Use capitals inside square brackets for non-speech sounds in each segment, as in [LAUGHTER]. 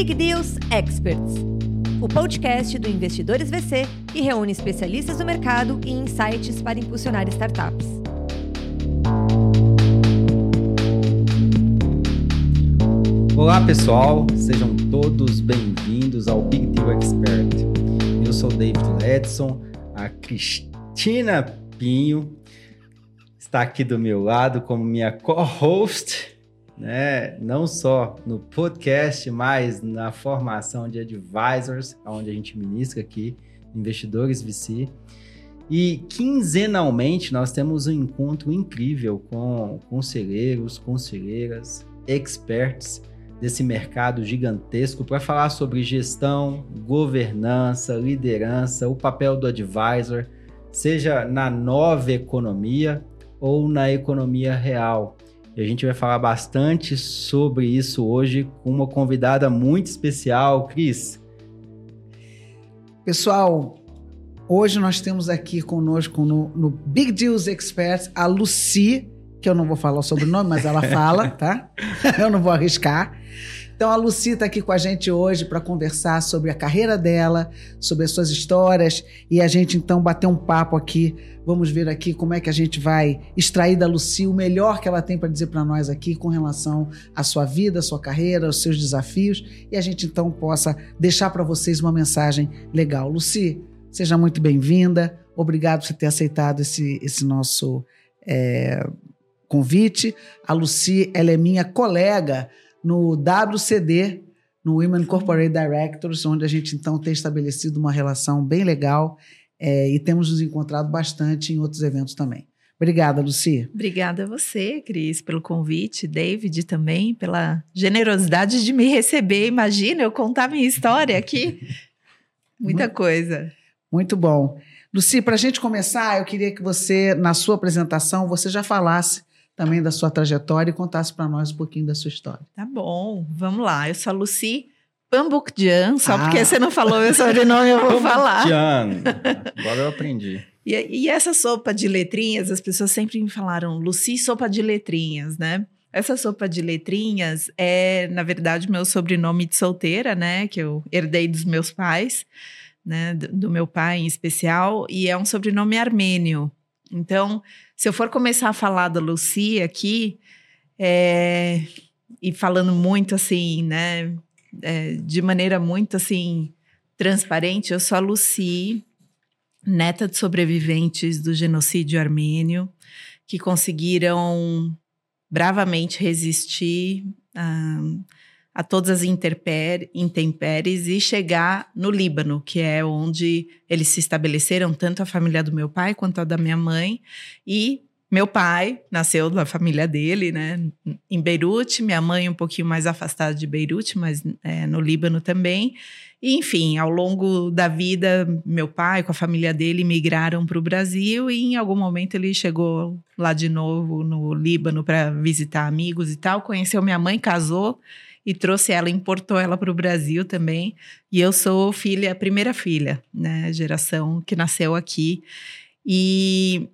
Big Deals Experts, o podcast do Investidores VC que reúne especialistas do mercado e insights para impulsionar startups. Olá pessoal, sejam todos bem-vindos ao Big Deal Expert. Eu sou David Ledson, a Cristina Pinho está aqui do meu lado como minha co-host né? Não só no podcast, mas na formação de advisors, onde a gente ministra aqui, investidores VC. E quinzenalmente nós temos um encontro incrível com conselheiros, conselheiras, experts desse mercado gigantesco para falar sobre gestão, governança, liderança, o papel do advisor, seja na nova economia ou na economia real. E a gente vai falar bastante sobre isso hoje com uma convidada muito especial, Cris. Pessoal, hoje nós temos aqui conosco no, no Big Deals Experts a Lucy, que eu não vou falar o sobrenome, mas ela fala, tá? [LAUGHS] eu não vou arriscar. Então a Lucy está aqui com a gente hoje para conversar sobre a carreira dela, sobre as suas histórias e a gente então bater um papo aqui. Vamos ver aqui como é que a gente vai extrair da Lucy o melhor que ela tem para dizer para nós aqui com relação à sua vida, à sua carreira, aos seus desafios e a gente então possa deixar para vocês uma mensagem legal. Lucy, seja muito bem-vinda. Obrigado por ter aceitado esse, esse nosso é, convite. A Lucy, ela é minha colega no WCD, no Women Corporate Directors, onde a gente então tem estabelecido uma relação bem legal é, e temos nos encontrado bastante em outros eventos também. Obrigada, Luci. Obrigada a você, Cris, pelo convite, David também, pela generosidade de me receber. Imagina eu contar minha história aqui. [LAUGHS] Muita muito, coisa. Muito bom. Luci, para a gente começar, eu queria que você, na sua apresentação, você já falasse também da sua trajetória e contasse para nós um pouquinho da sua história. Tá bom, vamos lá. Eu sou a Lucy Pambukjian, só ah. porque você não falou meu sobrenome, eu vou falar. agora eu aprendi. E, e, essa sopa de letrinhas, as pessoas sempre me falaram, Lucy, sopa de letrinhas, né? Essa sopa de letrinhas é, na verdade, meu sobrenome de solteira, né? Que eu herdei dos meus pais, né? Do, do meu pai em especial, e é um sobrenome armênio. Então, se eu for começar a falar da Lucia aqui, é, e falando muito assim, né, é, de maneira muito assim transparente, eu sou a Lucy, neta de sobreviventes do genocídio armênio, que conseguiram bravamente resistir a, a todas as intempéries e chegar no Líbano, que é onde eles se estabeleceram, tanto a família do meu pai quanto a da minha mãe. E meu pai nasceu da família dele, né, em Beirute, minha mãe um pouquinho mais afastada de Beirute, mas é, no Líbano também. E, enfim, ao longo da vida, meu pai com a família dele migraram para o Brasil e em algum momento ele chegou lá de novo no Líbano para visitar amigos e tal, conheceu minha mãe, casou e trouxe ela, importou ela para o Brasil também. E eu sou filha, primeira filha, né, geração que nasceu aqui. E,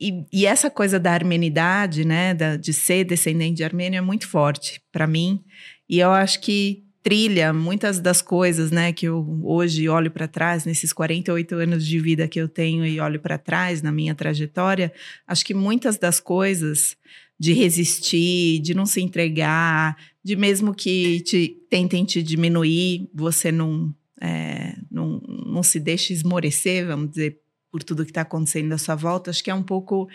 e, e essa coisa da armenidade, né, da, de ser descendente de armênio é muito forte para mim. E eu acho que trilha muitas das coisas, né, que eu hoje olho para trás, nesses 48 anos de vida que eu tenho e olho para trás na minha trajetória, acho que muitas das coisas de resistir, de não se entregar, de mesmo que te, tentem te diminuir, você não, é, não, não se deixe esmorecer, vamos dizer, por tudo que está acontecendo à sua volta. Acho que é um pouco,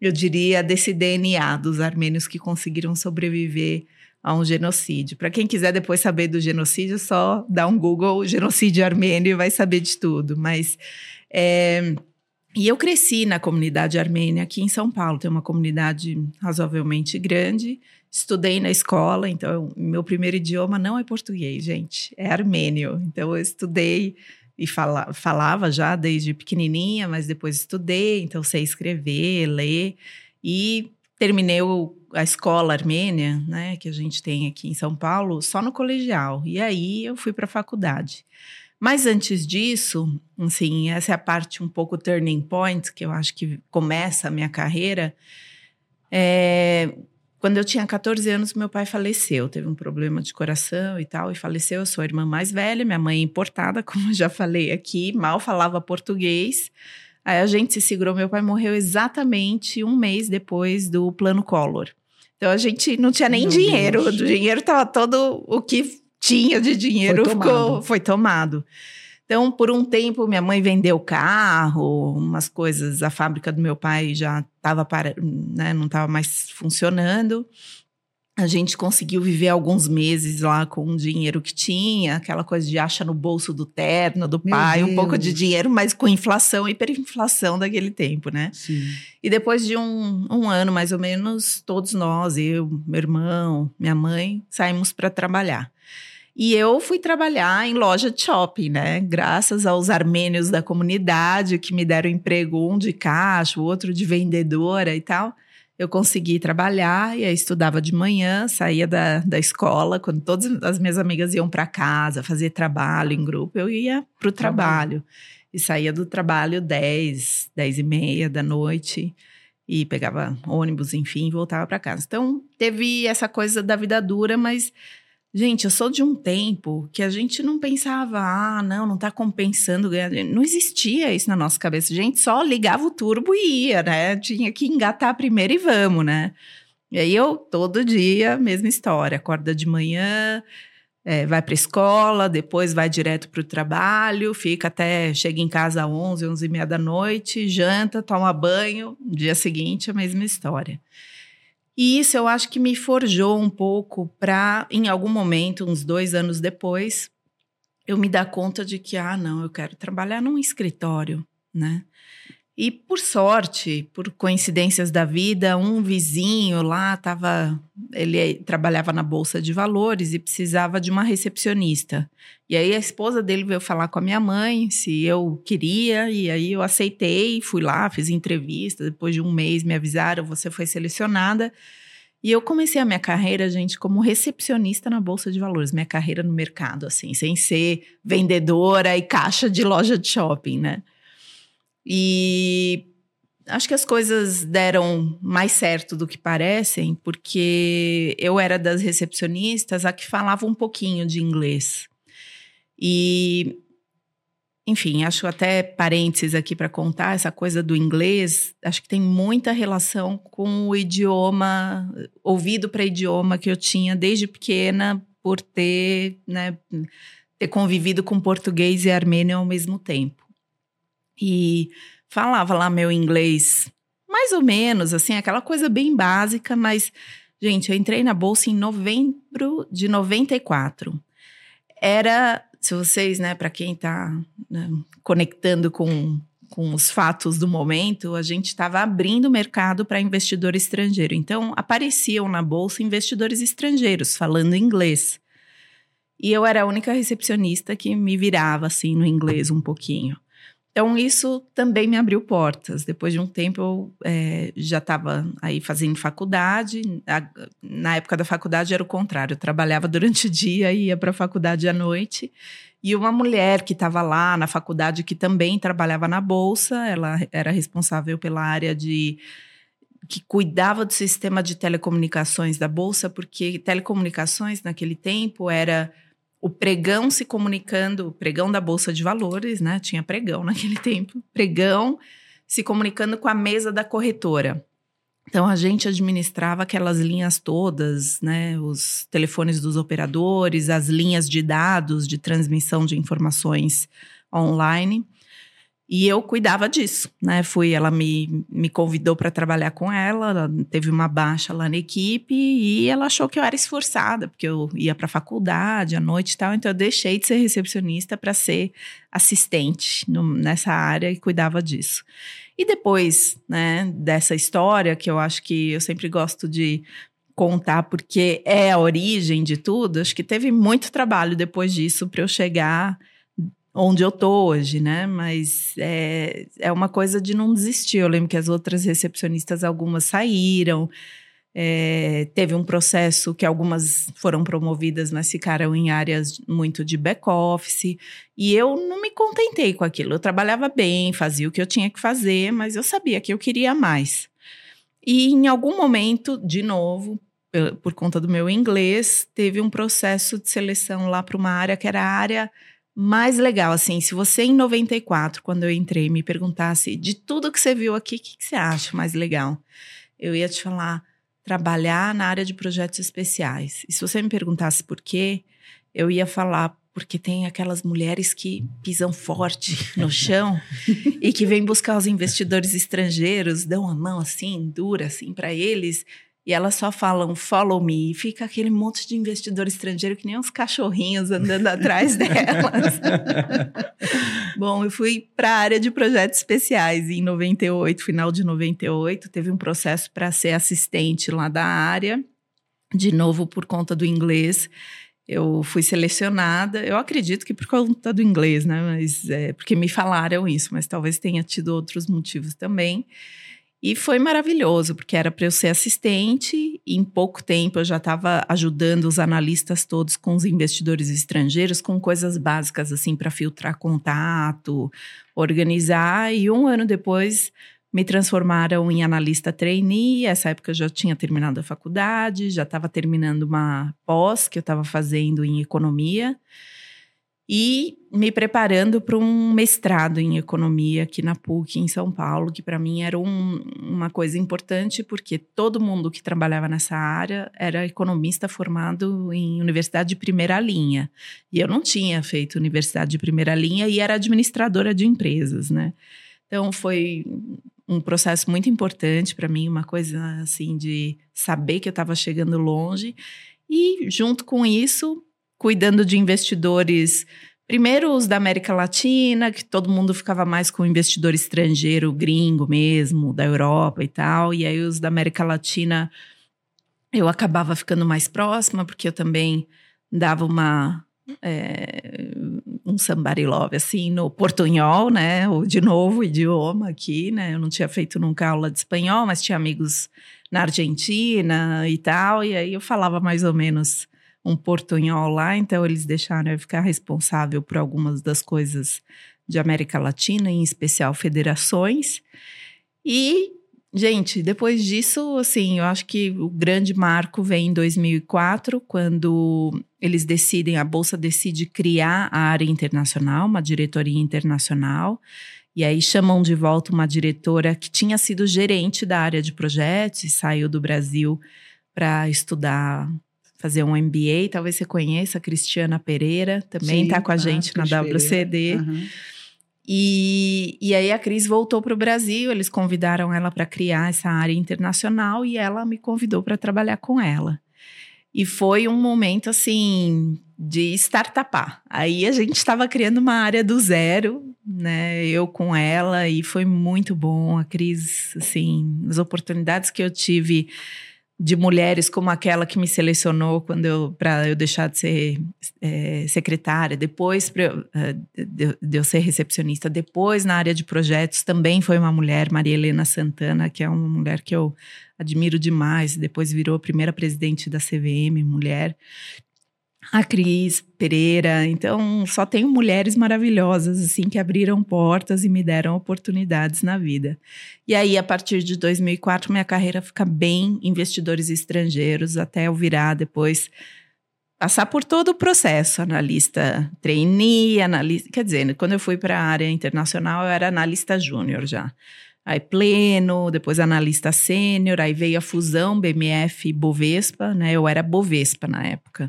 eu diria, desse DNA dos armênios que conseguiram sobreviver a um genocídio. Para quem quiser depois saber do genocídio, só dá um Google genocídio armênio e vai saber de tudo. Mas é, e eu cresci na comunidade armênia aqui em São Paulo, tem uma comunidade razoavelmente grande. Estudei na escola, então meu primeiro idioma não é português, gente, é armênio. Então eu estudei e fala, falava já desde pequenininha, mas depois estudei, então sei escrever, ler e terminei a escola armênia, né, que a gente tem aqui em São Paulo, só no colegial. E aí eu fui para a faculdade. Mas antes disso, assim, essa é a parte um pouco turning point, que eu acho que começa a minha carreira. É, quando eu tinha 14 anos, meu pai faleceu. Teve um problema de coração e tal, e faleceu. Eu sou a irmã mais velha, minha mãe é importada, [LAUGHS] como eu já falei aqui, mal falava português. Aí a gente se segurou. Meu pai morreu exatamente um mês depois do plano Collor. Então a gente não tinha nem Meu dinheiro. Deus. O dinheiro estava todo o que tinha de dinheiro foi ficou, tomado. foi tomado. Então, por um tempo, minha mãe vendeu carro, umas coisas, a fábrica do meu pai já estava para, né, não estava mais funcionando. A gente conseguiu viver alguns meses lá com o dinheiro que tinha, aquela coisa de acha no bolso do terno do meu pai, Deus. um pouco de dinheiro, mas com inflação, hiperinflação daquele tempo, né? Sim. E depois de um, um ano, mais ou menos, todos nós, eu, meu irmão, minha mãe, saímos para trabalhar. E eu fui trabalhar em loja de shopping, né? Graças aos armênios da comunidade que me deram emprego, um de caixa, o outro de vendedora e tal. Eu consegui trabalhar e aí estudava de manhã, saía da, da escola, quando todas as minhas amigas iam para casa fazer trabalho em grupo, eu ia para o trabalho. E saía do trabalho 10, 10 e meia da noite e pegava ônibus, enfim, e voltava para casa. Então, teve essa coisa da vida dura, mas Gente, eu sou de um tempo que a gente não pensava, ah, não, não tá compensando ganhar. Não existia isso na nossa cabeça. A gente só ligava o turbo e ia, né? Tinha que engatar primeiro e vamos, né? E aí eu, todo dia, mesma história. Acorda de manhã, é, vai para escola, depois vai direto para o trabalho, fica até, chega em casa às 11, 11 e meia da noite, janta, toma banho, dia seguinte a mesma história. E isso eu acho que me forjou um pouco para, em algum momento, uns dois anos depois, eu me dar conta de que, ah, não, eu quero trabalhar num escritório, né? E por sorte, por coincidências da vida, um vizinho lá estava. Ele trabalhava na Bolsa de Valores e precisava de uma recepcionista. E aí a esposa dele veio falar com a minha mãe se eu queria, e aí eu aceitei, fui lá, fiz entrevista. Depois de um mês me avisaram, você foi selecionada. E eu comecei a minha carreira, gente, como recepcionista na Bolsa de Valores, minha carreira no mercado, assim, sem ser vendedora e caixa de loja de shopping, né? E acho que as coisas deram mais certo do que parecem, porque eu era das recepcionistas a que falava um pouquinho de inglês. E, enfim, acho até parênteses aqui para contar essa coisa do inglês, acho que tem muita relação com o idioma, ouvido para idioma que eu tinha desde pequena, por ter, né, ter convivido com português e armênio ao mesmo tempo e falava lá meu inglês mais ou menos, assim, aquela coisa bem básica, mas, gente, eu entrei na bolsa em novembro de 94. Era, se vocês, né, para quem está né, conectando com, com os fatos do momento, a gente estava abrindo o mercado para investidor estrangeiro. Então, apareciam na bolsa investidores estrangeiros falando inglês. E eu era a única recepcionista que me virava assim no inglês um pouquinho. Então, isso também me abriu portas. Depois de um tempo, eu é, já estava aí fazendo faculdade. Na época da faculdade era o contrário. Eu trabalhava durante o dia e ia para a faculdade à noite. E uma mulher que estava lá na faculdade, que também trabalhava na Bolsa, ela era responsável pela área de que cuidava do sistema de telecomunicações da bolsa, porque telecomunicações naquele tempo era o pregão se comunicando, o pregão da Bolsa de Valores, né? Tinha pregão naquele [LAUGHS] tempo, pregão se comunicando com a mesa da corretora. Então a gente administrava aquelas linhas todas, né? Os telefones dos operadores, as linhas de dados de transmissão de informações online. E eu cuidava disso, né? Fui, ela me, me convidou para trabalhar com ela, ela teve uma baixa lá na equipe e ela achou que eu era esforçada, porque eu ia para a faculdade à noite e tal, então eu deixei de ser recepcionista para ser assistente no, nessa área e cuidava disso. E depois, né, dessa história que eu acho que eu sempre gosto de contar porque é a origem de tudo, acho que teve muito trabalho depois disso para eu chegar onde eu tô hoje, né? Mas é, é uma coisa de não desistir. Eu lembro que as outras recepcionistas, algumas saíram. É, teve um processo que algumas foram promovidas, mas ficaram em áreas muito de back-office. E eu não me contentei com aquilo. Eu trabalhava bem, fazia o que eu tinha que fazer, mas eu sabia que eu queria mais. E em algum momento, de novo, por conta do meu inglês, teve um processo de seleção lá para uma área que era a área mais legal. Assim, se você em 94, quando eu entrei, me perguntasse de tudo que você viu aqui, o que, que você acha mais legal? Eu ia te falar trabalhar na área de projetos especiais. E se você me perguntasse por quê, eu ia falar porque tem aquelas mulheres que pisam forte no chão [LAUGHS] e que vêm buscar os investidores estrangeiros, dão a mão assim, dura assim para eles, e elas só falam follow me, e fica aquele monte de investidor estrangeiro que nem uns cachorrinhos andando atrás [LAUGHS] delas. Bom, eu fui para a área de projetos especiais em 98, final de 98, teve um processo para ser assistente lá da área, de novo por conta do inglês eu fui selecionada, eu acredito que por conta do inglês, né? Mas é, porque me falaram isso, mas talvez tenha tido outros motivos também. E foi maravilhoso, porque era para eu ser assistente, e em pouco tempo eu já estava ajudando os analistas todos com os investidores estrangeiros, com coisas básicas assim para filtrar contato, organizar, e um ano depois me transformaram em analista trainee. Essa época eu já tinha terminado a faculdade, já estava terminando uma pós que eu estava fazendo em economia e me preparando para um mestrado em economia aqui na PUC, em São Paulo, que para mim era um, uma coisa importante, porque todo mundo que trabalhava nessa área era economista formado em universidade de primeira linha. E eu não tinha feito universidade de primeira linha e era administradora de empresas, né? Então foi um processo muito importante para mim, uma coisa assim de saber que eu estava chegando longe e junto com isso, cuidando de investidores Primeiro os da América Latina, que todo mundo ficava mais com investidor estrangeiro, gringo mesmo, da Europa e tal. E aí os da América Latina eu acabava ficando mais próxima, porque eu também dava uma é, um somebody love, assim, no portunhol, né? O, de novo, idioma aqui, né? Eu não tinha feito nunca aula de espanhol, mas tinha amigos na Argentina e tal, e aí eu falava mais ou menos um portunhol lá, então eles deixaram eu ficar responsável por algumas das coisas de América Latina, em especial federações. E Gente, depois disso, assim, eu acho que o grande marco vem em 2004, quando eles decidem, a Bolsa decide criar a área internacional, uma diretoria internacional. E aí chamam de volta uma diretora que tinha sido gerente da área de projetos e saiu do Brasil para estudar, fazer um MBA. Talvez você conheça a Cristiana Pereira, também está com a gente na WCD. Uhum. E, e aí a Cris voltou para o Brasil, eles convidaram ela para criar essa área internacional e ela me convidou para trabalhar com ela. E foi um momento assim de startupar. Aí a gente estava criando uma área do zero, né? Eu com ela e foi muito bom. A Cris, assim, as oportunidades que eu tive de mulheres como aquela que me selecionou quando eu para eu deixar de ser é, secretária, depois pra, uh, de, de, eu ser recepcionista, depois na área de projetos também foi uma mulher, Maria Helena Santana, que é uma mulher que eu admiro demais, depois virou a primeira presidente da CVM, mulher a Cris Pereira. Então, só tenho mulheres maravilhosas, assim, que abriram portas e me deram oportunidades na vida. E aí, a partir de 2004, minha carreira fica bem investidores estrangeiros, até eu virar depois passar por todo o processo, analista trainee, analista, quer dizer, quando eu fui para a área internacional, eu era analista júnior já. Aí pleno, depois analista sênior, aí veio a fusão BMF Bovespa, né? Eu era Bovespa na época.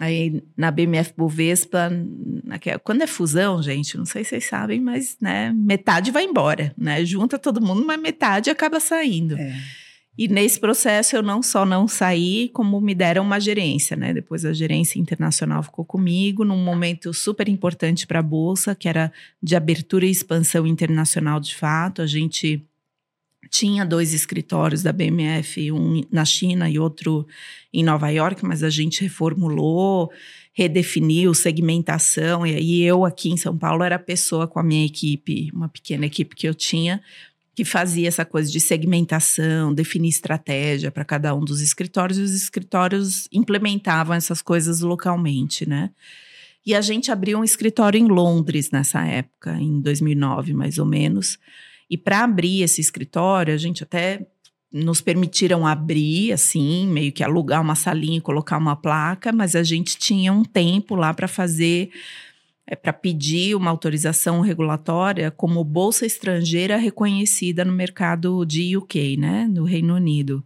Aí na BMF Bovespa, naquela, quando é fusão, gente, não sei se vocês sabem, mas né, metade vai embora, né? Junta todo mundo, mas metade acaba saindo. É. E nesse processo eu não só não saí, como me deram uma gerência, né? Depois a gerência internacional ficou comigo num momento super importante para a bolsa, que era de abertura e expansão internacional de fato. A gente tinha dois escritórios da BMF, um na China e outro em Nova York, mas a gente reformulou, redefiniu segmentação. E aí eu aqui em São Paulo era a pessoa com a minha equipe, uma pequena equipe que eu tinha, que fazia essa coisa de segmentação, definir estratégia para cada um dos escritórios, e os escritórios implementavam essas coisas localmente, né? E a gente abriu um escritório em Londres nessa época, em 2009 mais ou menos. E para abrir esse escritório, a gente até nos permitiram abrir, assim, meio que alugar uma salinha e colocar uma placa, mas a gente tinha um tempo lá para fazer, é, para pedir uma autorização regulatória como bolsa estrangeira reconhecida no mercado de UK, né, no Reino Unido.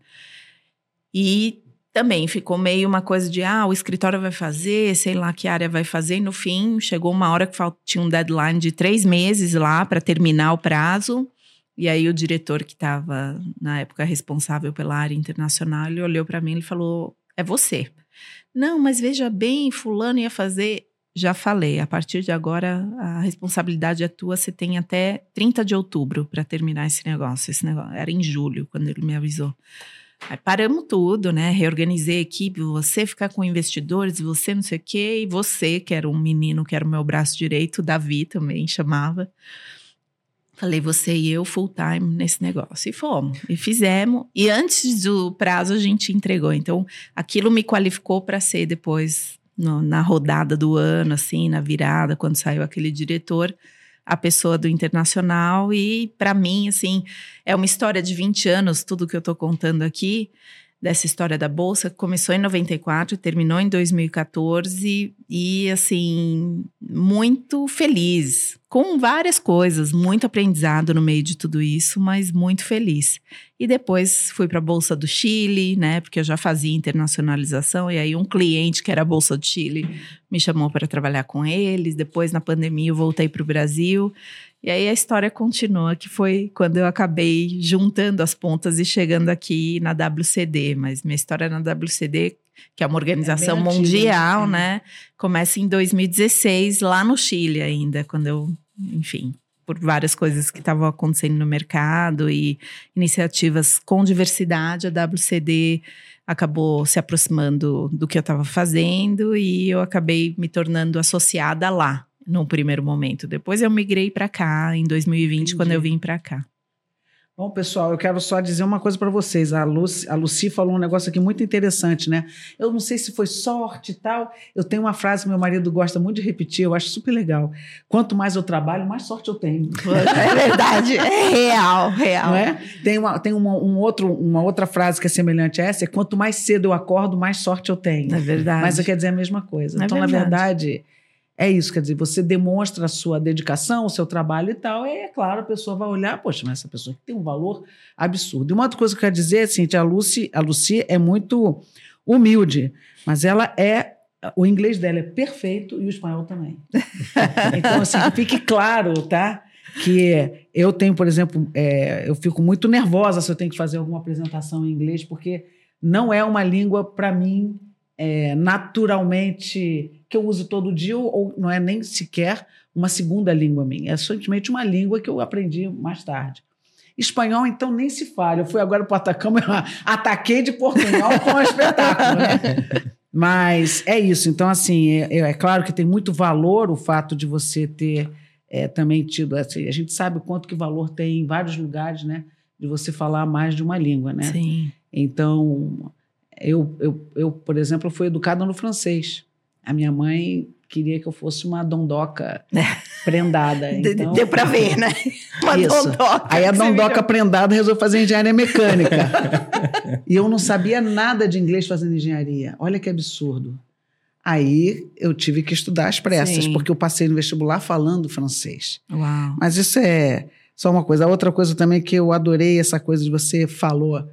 E também ficou meio uma coisa de, ah, o escritório vai fazer, sei lá que área vai fazer. E no fim, chegou uma hora que tinha um deadline de três meses lá para terminar o prazo. E aí o diretor que estava na época responsável pela área internacional, ele olhou para mim e falou: "É você". Não, mas veja bem, fulano ia fazer, já falei, a partir de agora a responsabilidade é tua, você tem até 30 de outubro para terminar esse negócio. Esse negócio era em julho quando ele me avisou. Aí paramos tudo, né? Reorganizei a equipe, você ficar com investidores, você não sei o quê, e você, que era um menino, que era o meu braço direito, Davi também chamava. Falei, você e eu full time nesse negócio. E fomos, e fizemos. E antes do prazo a gente entregou. Então, aquilo me qualificou para ser depois, no, na rodada do ano, assim, na virada, quando saiu aquele diretor, a pessoa do internacional. E para mim, assim, é uma história de 20 anos, tudo que eu estou contando aqui dessa história da bolsa, começou em 94, terminou em 2014 e assim, muito feliz, com várias coisas, muito aprendizado no meio de tudo isso, mas muito feliz. E depois fui para a bolsa do Chile, né, porque eu já fazia internacionalização e aí um cliente que era a bolsa do Chile me chamou para trabalhar com eles. Depois na pandemia eu voltei para o Brasil e aí a história continua, que foi quando eu acabei juntando as pontas e chegando aqui na WCD. Mas minha história na WCD, que é uma organização é mundial, né? Começa em 2016, lá no Chile ainda, quando eu, enfim, por várias coisas que estavam acontecendo no mercado e iniciativas com diversidade, a WCD acabou se aproximando do que eu estava fazendo e eu acabei me tornando associada lá no primeiro momento. Depois eu migrei para cá em 2020, Entendi. quando eu vim para cá. Bom, pessoal, eu quero só dizer uma coisa para vocês. A Lucy, a Lucy falou um negócio aqui muito interessante, né? Eu não sei se foi sorte e tal. Eu tenho uma frase que meu marido gosta muito de repetir, eu acho super legal. Quanto mais eu trabalho, mais sorte eu tenho. [LAUGHS] É verdade, é real, real. Não é? Tem, uma, tem uma, um outro, uma outra frase que é semelhante a essa: é quanto mais cedo eu acordo, mais sorte eu tenho. É verdade. Mas quer dizer a mesma coisa. É então, verdade. na verdade é isso, quer dizer, você demonstra a sua dedicação, o seu trabalho e tal, e é claro, a pessoa vai olhar, poxa, mas essa pessoa tem um valor absurdo. E uma outra coisa que eu quero dizer é assim, a Lucy, a Lucy é muito humilde, mas ela é o inglês dela é perfeito e o espanhol também. [LAUGHS] então, assim, fique claro, tá? Que eu tenho, por exemplo, é, eu fico muito nervosa se eu tenho que fazer alguma apresentação em inglês, porque não é uma língua, para mim, é, naturalmente que eu uso todo dia, ou não é nem sequer uma segunda língua minha, é simplesmente uma língua que eu aprendi mais tarde. Espanhol, então, nem se fala. Eu fui agora para o Atacama, [LAUGHS] ataquei de Portugal com um espetáculo, né? [LAUGHS] Mas é isso. Então, assim, é, é, claro que tem muito valor o fato de você ter é, também tido. Assim, a gente sabe o quanto que valor tem em vários lugares, né? De você falar mais de uma língua, né? Sim. Então, eu, eu, eu, por exemplo, fui educada no francês. A minha mãe queria que eu fosse uma dondoca [LAUGHS] prendada. Então, Deu para ver, né? [LAUGHS] Uma isso. dondoca. Aí a dondoca prendada resolveu fazer engenharia mecânica. [LAUGHS] e eu não sabia nada de inglês fazendo engenharia. Olha que absurdo. Aí eu tive que estudar as pressas, Sim. porque eu passei no vestibular falando francês. Uau. Mas isso é só uma coisa. A outra coisa também que eu adorei essa coisa de você falou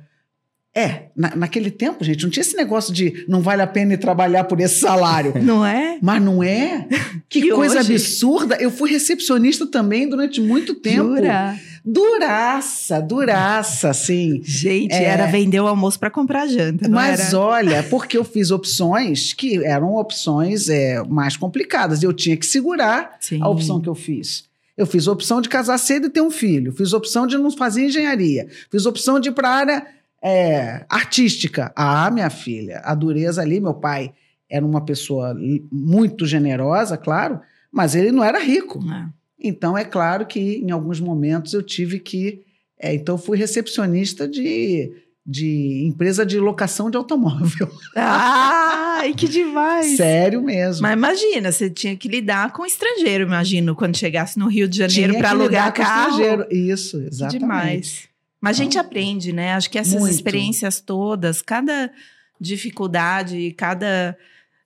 é, na, naquele tempo, gente, não tinha esse negócio de não vale a pena ir trabalhar por esse salário. [LAUGHS] Não é? Mas não é? [LAUGHS] Que coisa hoje? absurda. Eu fui recepcionista também durante muito tempo. Dura. Duraça, duraça, sim. Gente, é, era vender o almoço para comprar janta. mas era? olha, porque eu fiz opções que eram opções é, mais complicadas. Eu tinha que segurar sim. a opção que eu fiz. Eu fiz opção de casar cedo e ter um filho. Fiz opção de não fazer engenharia. Fiz opção de ir para a área é, artística. Ah, minha filha, a dureza ali, meu pai era uma pessoa muito generosa, claro, mas ele não era rico. É. Então, é claro que em alguns momentos eu tive que. É, então, fui recepcionista de, de empresa de locação de automóvel. [LAUGHS] Ai, que demais! Sério mesmo. Mas imagina, você tinha que lidar com estrangeiro, imagino, quando chegasse no Rio de Janeiro para alugar carro. Com estrangeiro. Isso, exatamente. Que demais. Mas a gente aprende, né? Acho que essas Muito. experiências todas, cada dificuldade, cada.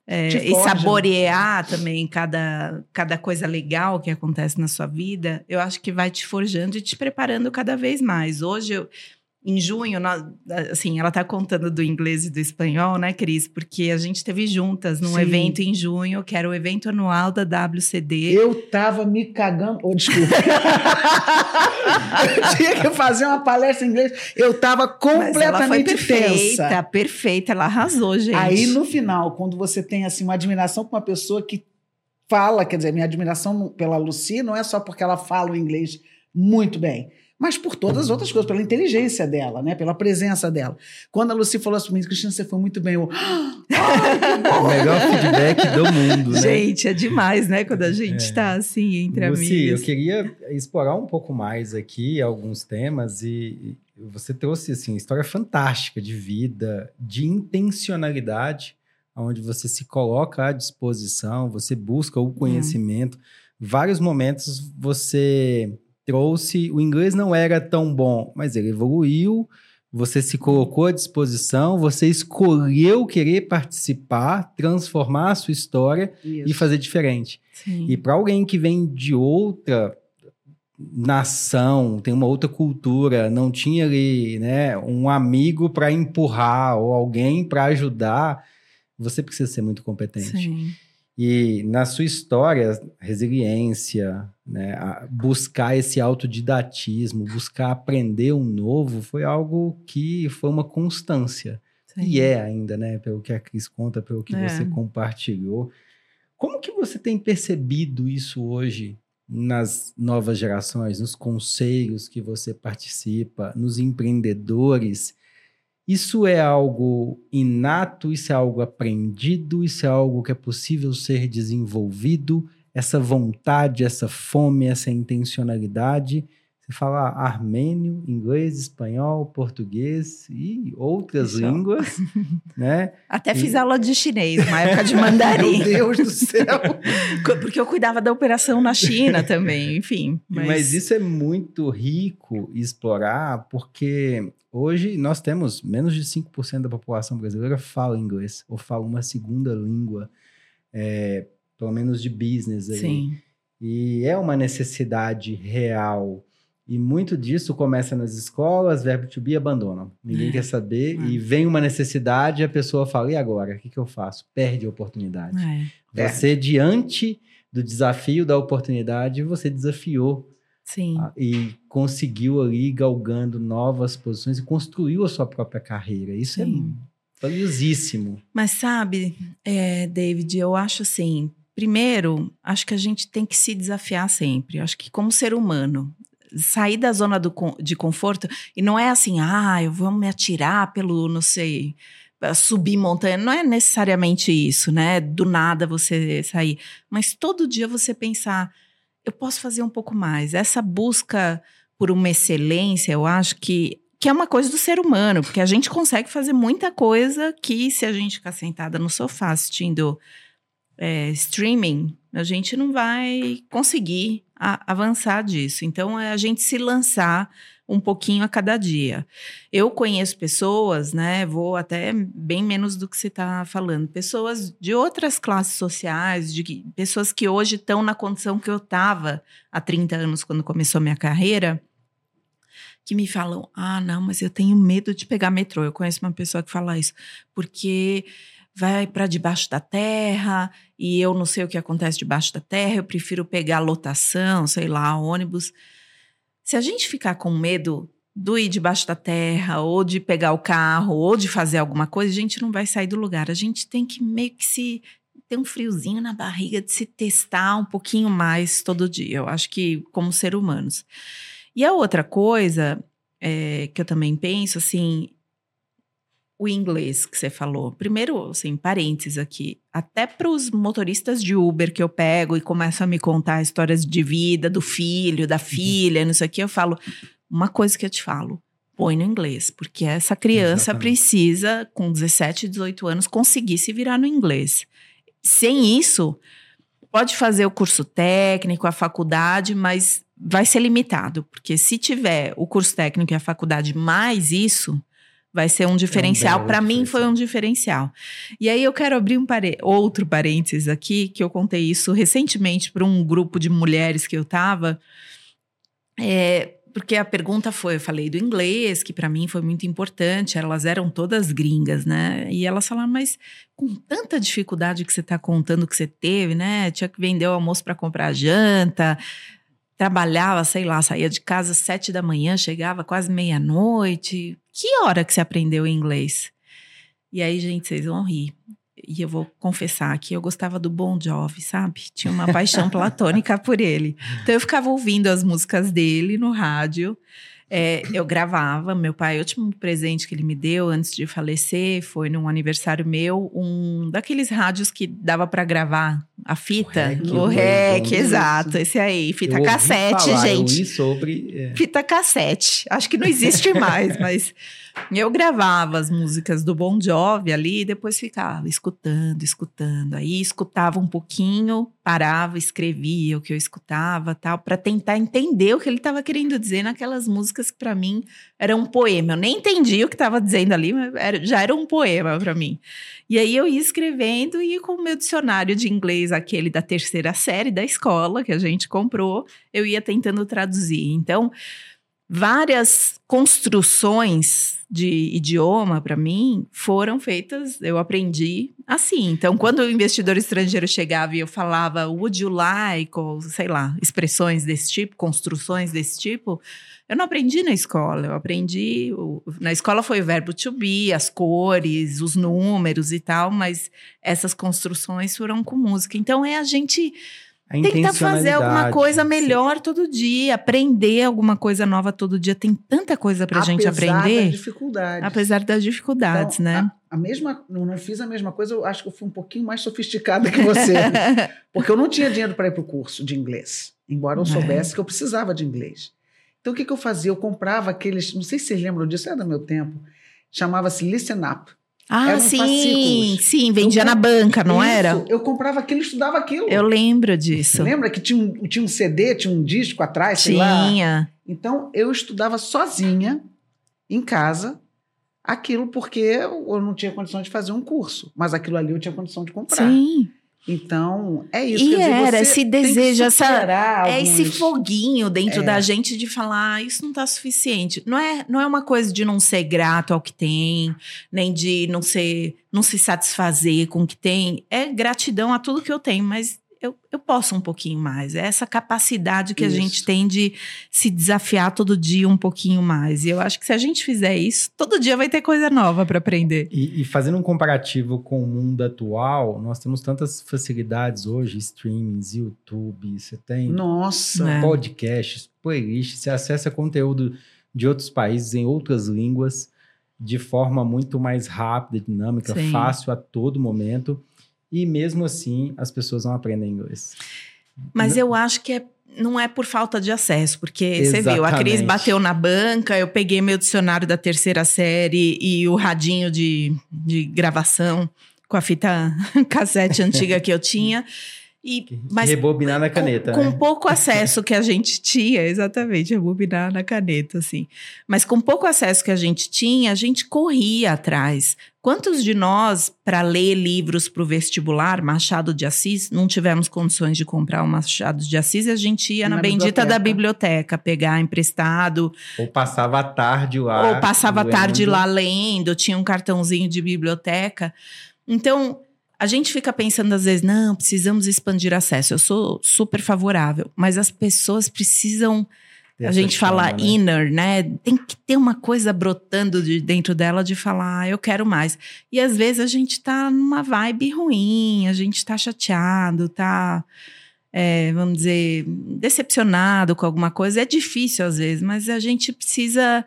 é, e forja. saborear também cada, cada coisa legal que acontece na sua vida, eu acho que vai te forjando e te preparando cada vez mais. Hoje, eu, em junho, nós- assim, ela tá contando do inglês e do espanhol, né, Cris? Porque a gente teve juntas num Sim. evento em junho, que era o evento anual da WCD. Eu tava me cagando. Oh, desculpa. eu [LAUGHS] tinha que fazer uma palestra em inglês. Eu tava Mas ela foi completamente perfeita, tensa. perfeita, ela arrasou, gente. Aí no final, quando você tem assim uma admiração por uma pessoa que fala, quer dizer, minha admiração pela Lucy não é só porque ela fala o inglês muito bem, mas por todas as outras coisas, pela inteligência dela, né, pela presença dela. Quando a Lucy falou assim, Cristina, você foi muito bem, eu, O melhor feedback do mundo, né? Gente, é demais, né? Quando a gente É. tá assim, entre Lucy, amigas. eu queria explorar um pouco mais aqui alguns temas e você trouxe assim história fantástica de vida, de intencionalidade, onde você se coloca à disposição, você busca o conhecimento. Vários momentos você trouxe, o inglês não era tão bom, mas ele evoluiu. Você se colocou à disposição, você escolheu querer participar, transformar a sua história e fazer diferente. Sim. E para alguém que vem de outra nação, tem uma outra cultura, não tinha ali, né, um amigo para empurrar ou alguém para ajudar, você precisa ser muito competente. Sim. E na sua história, resiliência, né, buscar esse autodidatismo, buscar aprender um novo, foi algo que foi uma constância. sim. E é ainda, né? Pelo que a Cris conta, pelo que É. você compartilhou. Como que você tem percebido isso hoje nas novas gerações, nos conselhos que você participa, nos empreendedores? Isso é algo inato, isso é algo aprendido, isso é algo que é possível ser desenvolvido, essa vontade, essa fome, essa intencionalidade. Você fala armênio, inglês, espanhol, português e outras Isso. línguas, [LAUGHS] né? Até E- fiz aula de chinês, uma época de [LAUGHS] Meu mandarim. Deus do céu. [LAUGHS] porque eu cuidava da operação na China também, enfim. Mas... Mas, isso é muito rico explorar, porque hoje nós temos menos de 5% da população brasileira fala inglês ou fala uma segunda língua, é, pelo menos de business aí. Sim, E é uma necessidade real. E muito disso começa nas escolas, verbo to be abandonam. Ninguém É. quer saber. É. E vem uma necessidade e a pessoa fala: e agora? O que, que eu faço? Perde a oportunidade. é, Você, diante do desafio da oportunidade, você desafiou sim. ah, e conseguiu ali galgando novas posições e construiu a sua própria carreira. Isso Sim. é valiosíssimo. Mas sabe, é, David, eu acho assim. Primeiro, acho que a gente tem que se desafiar sempre. Acho que como ser humano, sair da zona do de conforto e não é assim, ah, eu vou me atirar pelo, não sei, subir montanha. Não é necessariamente isso, né? Do nada você sair, mas todo dia você pensar, eu posso fazer um pouco mais. Essa busca por uma excelência, eu acho que que é uma coisa do ser humano, porque a gente consegue fazer muita coisa que se a gente ficar sentada no sofá assistindo é, streaming, a gente não vai conseguir a- avançar disso. Então, é a gente se lançar um pouquinho a cada dia. Eu conheço pessoas, né? Vou até bem menos do que você está falando. Pessoas de outras classes sociais, de pessoas que hoje estão na condição que eu estava há 30 anos quando começou a minha carreira que me falam: ah, não, mas eu tenho medo de pegar metrô. Eu conheço uma pessoa que fala isso, porque vai para debaixo da terra e eu não sei o que acontece debaixo da terra, eu prefiro pegar lotação, sei lá, ônibus. Se a gente ficar com medo do ir debaixo da terra, ou de pegar o carro, ou de fazer alguma coisa, a gente não vai sair do lugar. A gente tem que meio que se ter um friozinho na barriga de se testar um pouquinho mais todo dia. Eu acho que como ser humanos. E a outra coisa é, que eu também penso, assim, o inglês que você falou. Primeiro, assim, parênteses aqui. Até para os motoristas de Uber que eu pego e começam a me contar histórias de vida do filho, da filha, não sei o que, eu falo, uma coisa que eu te falo, põe no inglês, porque essa criança Exatamente. precisa, com 17, 18 anos, conseguir se virar no inglês. Sem isso, pode fazer o curso técnico, a faculdade, mas vai ser limitado, porque se tiver o curso técnico e a faculdade mais isso, vai ser um diferencial. belo Para mim foi um diferencial. E aí eu quero abrir um pare- outro parênteses aqui, que eu contei isso recentemente para um grupo de mulheres que eu tava. É, porque a pergunta foi, eu falei do inglês, que para mim foi muito importante, elas eram todas gringas, né? E elas falaram, mas com tanta dificuldade que você está contando que você teve, né? Tinha que vender o almoço para comprar janta, trabalhava, sei lá, saía de casa às sete da manhã, chegava quase meia-noite. Que hora que você aprendeu inglês? E aí, gente, vocês vão rir. E eu vou confessar que eu gostava do Bon Jovi, sabe? Tinha uma paixão platônica por ele. Então eu ficava ouvindo as músicas dele no rádio. É, eu gravava, meu pai, o último presente que ele me deu antes de falecer foi num aniversário meu, um daqueles rádios que dava pra gravar a fita. O REC, exato, esse aí, fita Eu cassete, falar, gente. Eu sobre. é, Fita cassete. Acho que não existe [LAUGHS] mais, mas eu gravava as músicas do Bon Jovi ali e depois ficava escutando, escutando. Aí escutava um pouquinho, parava, escrevia o que eu escutava, tal, para tentar entender o que ele estava querendo dizer naquelas músicas que para mim eram um poema. Eu nem entendi o que estava dizendo ali, mas era- já era um poema para mim. E aí eu ia escrevendo e com o meu dicionário de inglês, aquele da terceira série da escola que a gente comprou, eu ia tentando traduzir. Então, várias construções de idioma para mim foram feitas, eu aprendi assim. Então, quando o investidor estrangeiro chegava e eu falava would you like ou sei lá, expressões desse tipo, construções desse tipo, eu não aprendi na escola, eu aprendi na escola foi o verbo to be, as cores, os números e tal, mas essas construções foram com música. Então é a gente a tentar fazer alguma coisa melhor todo dia, aprender alguma coisa nova todo dia. Tem tanta coisa pra gente Apesar das aprender, dificuldades. apesar das dificuldades, Então, né? A, a mesma, não, não fiz a mesma coisa, eu acho que eu fui um pouquinho mais sofisticada que você. [LAUGHS] porque eu não tinha dinheiro para ir para o curso de inglês, embora eu É. soubesse que eu precisava de inglês. Então o que, que eu fazia? Eu comprava aqueles, não sei se vocês lembram disso, é do meu tempo, chamava-se Listen Up. Ah, Eram sim, fascículos. sim, vendia Eu na banca, não Isso, era? Eu comprava aquilo e estudava aquilo. Eu lembro disso. Lembra que tinha um, tinha um CD, tinha um disco atrás, sei lá? Tinha. Então eu estudava sozinha em casa aquilo porque eu não tinha condição de fazer um curso, mas aquilo ali eu tinha condição de comprar. Sim. Então é isso. E dizer, era esse desejo, essa- superar É esse alguns- foguinho dentro É. da gente de falar, "Ah, isso não tá suficiente. Não é, não é uma coisa de não ser grato ao que tem, nem de não ser, não se satisfazer com o que tem. É gratidão a tudo que eu tenho, mas eu, eu posso um pouquinho mais. É essa capacidade que a Isso. gente tem de se desafiar todo dia um pouquinho mais. E eu acho que se a gente fizer isso, todo dia vai ter coisa nova para aprender. E, e fazendo um comparativo com o mundo atual, nós temos tantas facilidades hoje, streamings, YouTube, você tem Nossa. É. podcasts, playlists, você acessa conteúdo de outros países em outras línguas de forma muito mais rápida, dinâmica, Sim. fácil a todo momento. E mesmo assim, as pessoas não aprendem inglês. Mas N- eu acho que é- não é por falta de acesso, porque você viu, a Cris bateu na banca, eu peguei meu dicionário da terceira série e o radinho de, de gravação com a fita [LAUGHS] cassete antiga que eu tinha. [LAUGHS] E, mas Rebobinar na caneta, com, né? com pouco [LAUGHS] acesso que a gente tinha, exatamente, rebobinar na caneta, assim. Mas com pouco acesso que a gente tinha, a gente corria atrás. Quantos de nós, para ler livros para o vestibular, Machado de Assis, não tivemos condições de comprar o Machado de Assis e a gente ia na, Na bendita da biblioteca. biblioteca pegar emprestado, Ou passava a tarde lá. ou passava a tarde lá lendo, tinha um cartãozinho de biblioteca. Então, a gente fica pensando às vezes, não, precisamos expandir acesso. Eu sou super favorável, mas as pessoas precisam, a gente fala né? inner, né? Tem que ter uma coisa brotando de dentro dela de falar, ah, eu quero mais. E às vezes a gente tá numa vibe ruim, a gente tá chateado, tá é, vamos dizer, decepcionado com alguma coisa. É difícil às vezes, mas a gente precisa,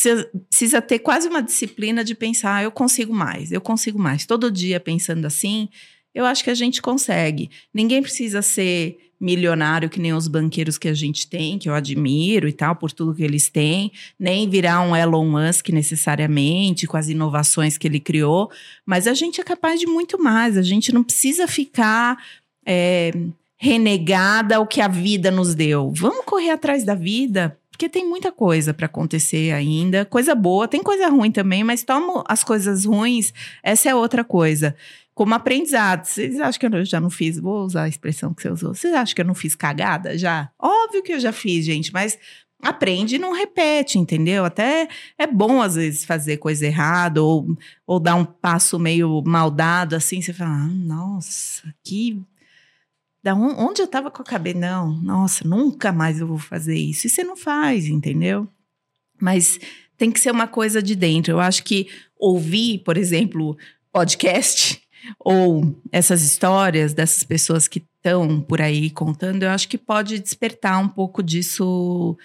precisa, precisa ter quase uma disciplina de pensar: "Ah, eu consigo mais, eu consigo mais. Todo dia pensando assim, eu acho que a gente consegue. Ninguém precisa ser milionário que nem os banqueiros que a gente tem, que eu admiro e tal, por tudo que eles têm, nem virar um Elon Musk necessariamente, com as inovações que ele criou, mas a gente é capaz de muito mais. A gente não precisa ficar. é, renegada ao que a vida nos deu. Vamos correr atrás da vida, porque tem muita coisa para acontecer ainda. Coisa boa, tem coisa ruim também, mas toma as coisas ruins, essa é outra coisa. Como aprendizado. Vocês acham que eu já não fiz? Vou usar a expressão que você usou. Vocês acham que eu não fiz cagada já? Óbvio que eu já fiz, gente, mas aprende e não repete, entendeu? Até é bom às vezes fazer coisa errada ou, ou dar um passo meio maldado assim, você fala, ah, nossa, que da onde eu tava com a cabeça? Não, nossa, nunca mais eu vou fazer isso. E você não faz, entendeu? Mas tem que ser uma coisa de dentro. Eu acho que ouvir, por exemplo, podcast [LAUGHS] ou essas histórias dessas pessoas que estão por aí contando, eu acho que pode despertar um pouco disso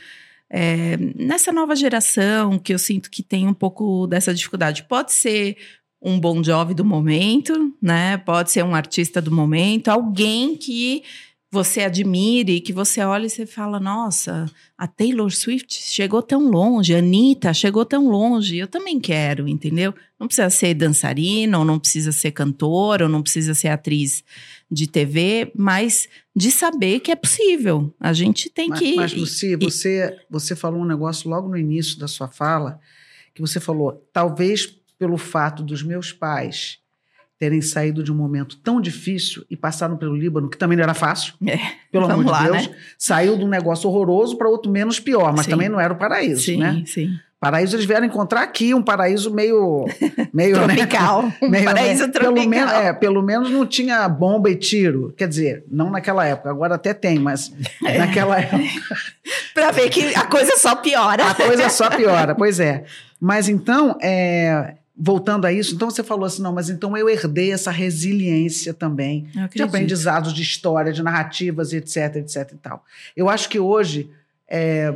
é, nessa nova geração que eu sinto que tem um pouco dessa dificuldade. Pode ser um bom job do momento, né? Pode ser um artista do momento, alguém que você admire, que você olha e você fala: nossa, a Taylor Swift chegou tão longe, a Anitta chegou tão longe, eu também quero, entendeu? Não precisa ser dançarina, ou não precisa ser cantora, ou não precisa ser atriz de TV, mas de saber que é possível. A gente tem mas, que. Mas, Luci, você, você falou um negócio logo no início da sua fala, que você falou, talvez pelo fato dos meus pais terem saído de um momento tão difícil e passaram pelo Líbano, que também não era fácil, É, pelo amor lá, de Deus, né? saiu de um negócio horroroso para outro menos pior, mas Sim. também não era o paraíso, sim, né? sim. Paraíso eles vieram encontrar aqui, um paraíso meio... [LAUGHS] meio né? Tropical. Um Meio, paraíso né? tropical. Pelo menos, é, pelo menos não tinha bomba e tiro. Quer dizer, não naquela época, agora até tem, mas É. naquela [LAUGHS] época Pra ver que a coisa só piora. a coisa só piora. Pois é. Mas então, é, voltando a isso, então você falou assim, não, mas então eu herdei essa resiliência também de aprendizados de história, de narrativas, etc, etc e tal. Eu acho que hoje é,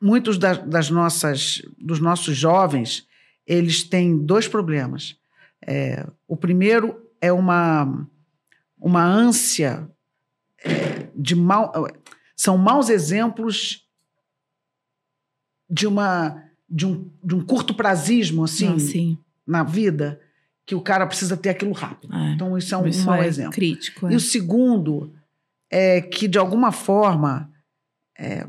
muitos da- das nossas, dos nossos jovens, eles têm dois problemas. É, o primeiro é uma, uma ânsia é, de mal, são maus exemplos de uma de um, de um curto prazismo assim Ah, sim. na vida que o cara precisa ter aquilo rápido. É. Então isso é um, Isso um mau é exemplo. crítico. é. E o segundo é que, de alguma forma, é,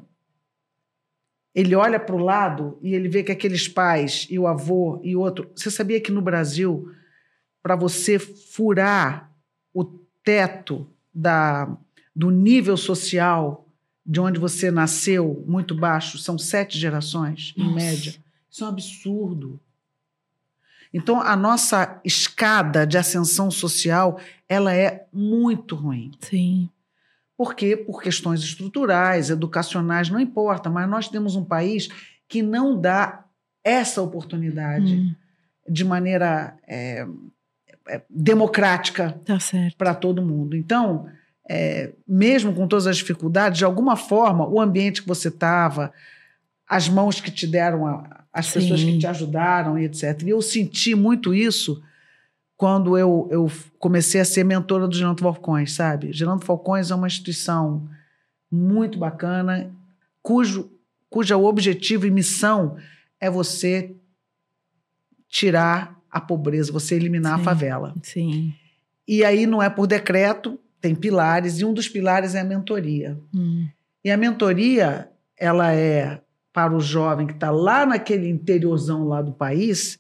ele olha para o lado e ele vê que aqueles pais e o avô e outro. Você sabia que no Brasil, para você furar o teto da, do nível social de onde você nasceu, muito baixo, são sete gerações, em Nossa. média? Isso é um absurdo. Então, a nossa escada de ascensão social, ela é muito ruim. Sim. Por quê? Por questões estruturais, educacionais, não importa, mas nós temos um país que não dá essa oportunidade Hum, de maneira é, democrática tá para todo mundo. Então, é, mesmo com todas as dificuldades, de alguma forma, o ambiente que você estava, as mãos que te deram, a- as Sim. pessoas que te ajudaram e etc. E eu senti muito isso quando eu, eu comecei a ser mentora do Gerando Falcões, sabe? Gerando Falcões é uma instituição muito bacana, cujo, cuja objetivo e missão é você tirar a pobreza, você eliminar Sim. a favela. Sim. E aí não é por decreto, tem pilares, e um dos pilares é a mentoria. Hum, E a mentoria, ela é para o jovem que está lá naquele interiorzão lá do país,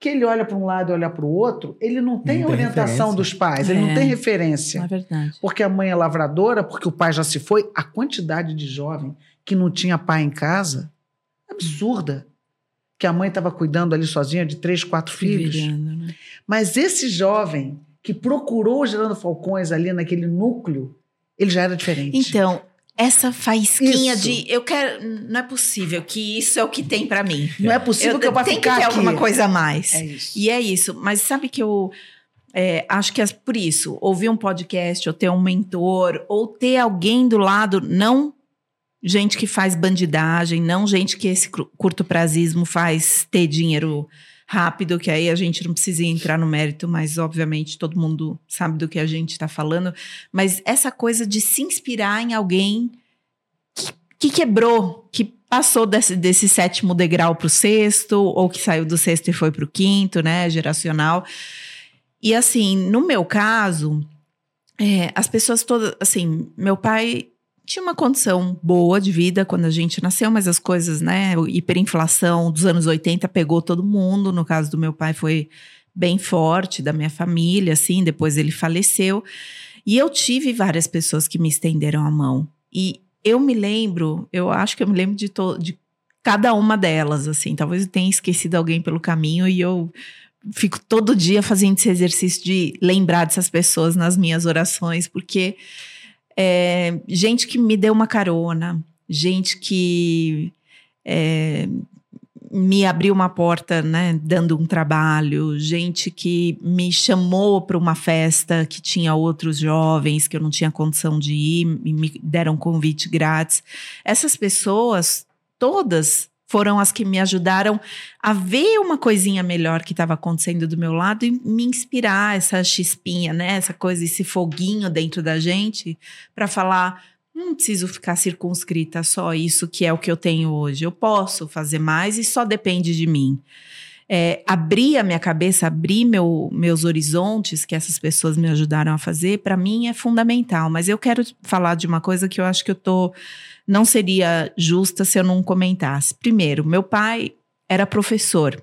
que ele olha para um lado e olha para o outro, ele não tem Não tem orientação referência. dos pais, ele não É. tem referência. é verdade. Porque a mãe é lavradora, porque o pai já se foi. A quantidade de jovem que não tinha pai em casa é absurda. Que a mãe estava cuidando ali sozinha de três, quatro filhos. Virando, né? Mas esse jovem que procurou o Gerando Falcões ali naquele núcleo, ele já era diferente. Então, essa faísquinha Isso. de eu quero. Não é possível que isso é o que tem pra mim. não é possível que eu vá tem ficar que ter aqui. alguma coisa a mais. É isso. E é isso. Mas sabe que eu é, acho que é por isso, ouvir um podcast, ou ter um mentor, ou ter alguém do lado, não gente que faz bandidagem, não gente que esse curto prazismo faz ter dinheiro rápido, que aí a gente não precisa entrar no mérito, mas obviamente todo mundo sabe do que a gente está falando. Mas essa coisa de se inspirar em alguém que, que quebrou, que passou desse, desse sétimo degrau para o sexto, ou que saiu do sexto e foi para o quinto, né? Geracional. E assim, no meu caso, é, as pessoas todas, assim, meu pai tinha uma condição boa de vida quando a gente nasceu, mas as coisas, né, hiperinflação dos anos 80 pegou todo mundo. No caso do meu pai foi bem forte, da minha família, assim, depois ele faleceu. E eu tive várias pessoas que me estenderam a mão. E eu me lembro, eu acho que eu me lembro de, de cada uma delas, assim. Talvez eu tenha esquecido alguém pelo caminho e eu fico todo dia fazendo esse exercício de lembrar dessas pessoas nas minhas orações, porque é, gente que me deu uma carona, gente que é, me abriu uma porta, né, dando um trabalho, gente que me chamou para uma festa que tinha outros jovens que eu não tinha condição de ir e me deram um convite grátis. Essas pessoas todas foram as que me ajudaram a ver uma coisinha melhor que estava acontecendo do meu lado e me inspirar essa chispinha, né? Essa coisa, esse foguinho dentro da gente para falar, não preciso ficar circunscrita só isso que é o que eu tenho hoje. Eu posso fazer mais e só depende de mim. É, abrir a minha cabeça, abrir meu, meus horizontes, que essas pessoas me ajudaram a fazer, para mim é fundamental. Mas eu quero falar de uma coisa que eu acho que eu tô não seria justa se eu não comentasse. Primeiro, meu pai era professor.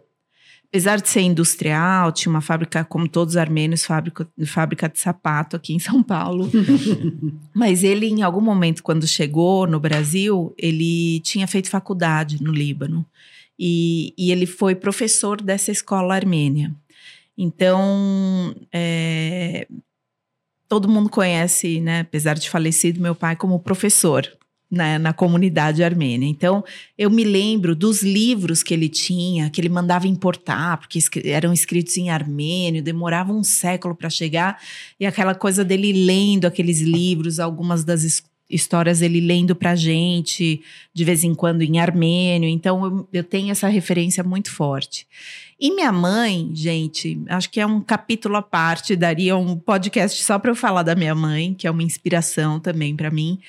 Apesar de ser industrial, tinha uma fábrica, como todos os armênios, fábrica, fábrica de sapato aqui em São Paulo. [LAUGHS] Mas ele, em algum momento, quando chegou no Brasil, ele tinha feito faculdade no Líbano. E, e ele foi professor dessa escola armênia. Então, é, todo mundo conhece, né, apesar de falecido, meu pai como professor né, na comunidade armênia. Então, eu me lembro dos livros que ele tinha, que ele mandava importar, porque eram escritos em armênio, demorava um século para chegar, e aquela coisa dele lendo aqueles livros, algumas das histórias ele lendo para gente, de vez em quando em armênio. Então, eu, eu tenho essa referência muito forte. E minha mãe, gente, acho que é um capítulo à parte, daria um podcast só para eu falar da minha mãe, que é uma inspiração também para mim.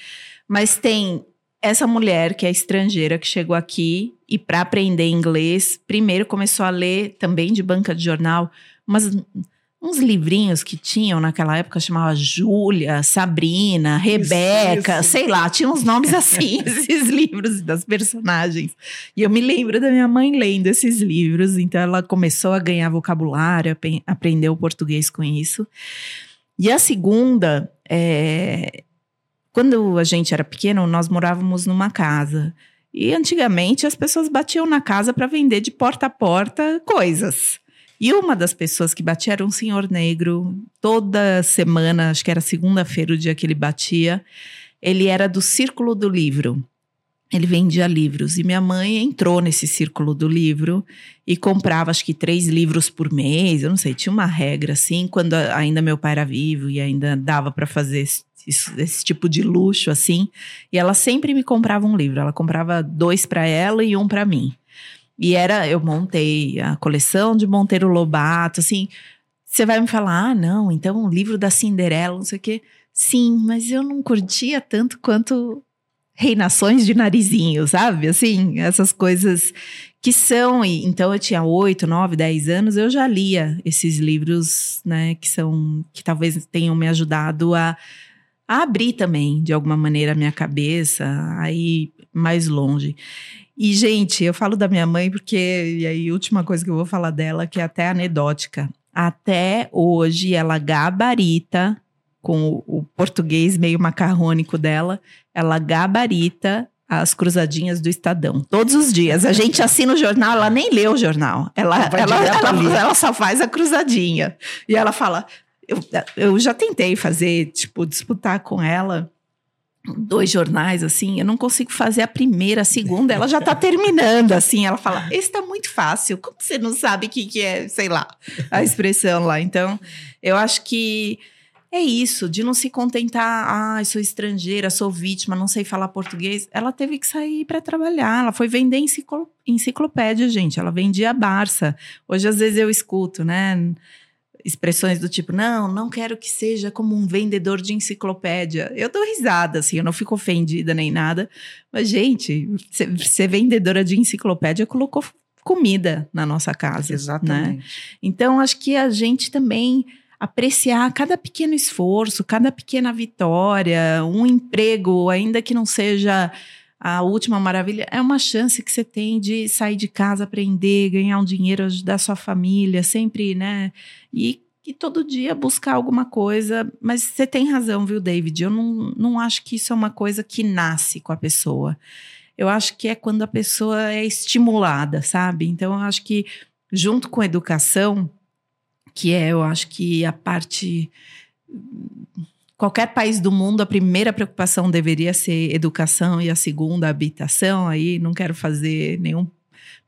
Mas tem essa mulher que é estrangeira que chegou aqui e para aprender inglês, primeiro começou a ler também de banca de jornal umas, uns livrinhos que tinham naquela época chamava Júlia, Sabrina, Rebeca, isso, isso. sei lá, tinha uns nomes assim, [LAUGHS] esses livros das personagens. E eu me lembro da minha mãe lendo esses livros, então ela começou a ganhar vocabulário, aprendeu português com isso. E a segunda é, quando a gente era pequeno, nós morávamos numa casa. E antigamente as pessoas batiam na casa para vender de porta a porta coisas. E uma das pessoas que batia era um senhor negro. Toda semana, acho que era segunda-feira o dia que ele batia, ele era do Círculo do Livro. Ele vendia livros. E minha mãe entrou nesse círculo do livro e comprava, acho que, três livros por mês. Eu não sei, tinha uma regra assim, quando ainda meu pai era vivo e ainda dava para fazer esse, esse, tipo de luxo assim. E ela sempre me comprava um livro. Ela comprava dois para ela e um para mim. E era, eu montei a coleção de Monteiro Lobato, assim. Você vai me falar, ah, não, então o livro da Cinderela, não sei o quê. Sim, mas eu não curtia tanto quanto reinações de narizinho, sabe? Assim, essas coisas que são. Então eu tinha oito, nove, dez anos, eu já lia esses livros, né? Que são. que talvez tenham me ajudado a a abrir também, de alguma maneira, a minha cabeça, a ir mais longe. E, gente, eu falo da minha mãe porque, e aí, última coisa que eu vou falar dela, que é até anedótica. Até hoje, ela gabarita, com o, o português meio macarrônico dela, ela gabarita as cruzadinhas do Estadão. Todos os dias. A [LAUGHS] gente assina o jornal, ela nem lê o jornal. Ela, ela, ela, ela, só faz a cruzadinha. E ela fala: eu, eu já tentei fazer, tipo, disputar com ela dois jornais, assim, eu não consigo fazer a primeira, a segunda, ela já tá terminando, assim, ela fala, esse tá muito fácil, como você não sabe o que, que é, sei lá, a expressão lá, então, eu acho que é isso, de não se contentar, ah, sou estrangeira, sou vítima, não sei falar português, ela teve que sair para trabalhar, ela foi vender enciclopédia, gente, ela vendia Barça, hoje às vezes eu escuto, né, expressões do tipo, não, não quero que seja como um vendedor de enciclopédia. Eu dou risada, assim, eu não fico ofendida nem nada. Mas, gente, ser, ser vendedora de enciclopédia colocou comida na nossa casa. Né? Exatamente. Né? Então, acho que a gente também apreciar cada pequeno esforço, cada pequena vitória, um emprego, ainda que não seja a última maravilha, é uma chance que você tem de sair de casa, aprender, ganhar um dinheiro, ajudar sua família, sempre, né? E, e todo dia buscar alguma coisa. Mas você tem razão, viu, David? Eu não, não acho que isso é uma coisa que nasce com a pessoa. Eu acho que é quando a pessoa é estimulada, sabe? Então, eu acho que junto com a educação, que é, eu acho que a parte. Qualquer país do mundo, a primeira preocupação deveria ser educação e a segunda, habitação. Aí não quero fazer nenhum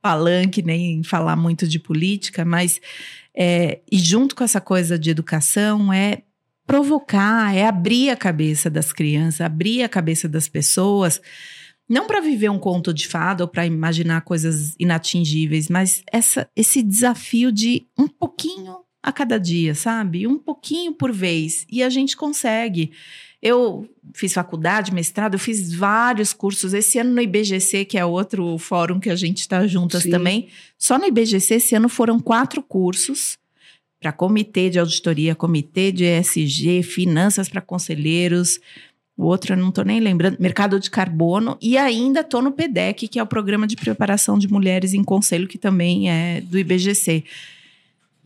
palanque, nem falar muito de política, mas. É, e junto com essa coisa de educação é provocar, é abrir a cabeça das crianças, abrir a cabeça das pessoas não para viver um conto de fada ou para imaginar coisas inatingíveis, mas essa, esse desafio de um pouquinho a cada dia, sabe? Um pouquinho por vez. E a gente consegue. Eu fiz faculdade, mestrado, eu fiz vários cursos. Esse ano no IBGC, que é outro fórum que a gente está juntas Sim. também. Só no IBGC, esse ano foram quatro cursos para comitê de auditoria, comitê de ESG, finanças para conselheiros, o outro eu não estou nem lembrando, mercado de carbono, e ainda estou no PEDEC, que é o Programa de Preparação de Mulheres em Conselho, que também é do IBGC.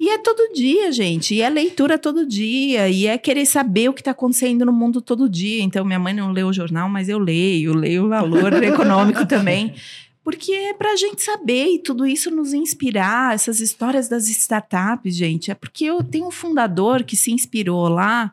E é todo dia, gente. E é leitura todo dia. E é querer saber o que está acontecendo no mundo todo dia. Então, minha mãe não lê o jornal, mas eu leio. Leio o valor [LAUGHS] econômico também. Porque é para a gente saber e tudo isso nos inspirar. Essas histórias das startups, gente. É porque eu tenho um fundador que se inspirou lá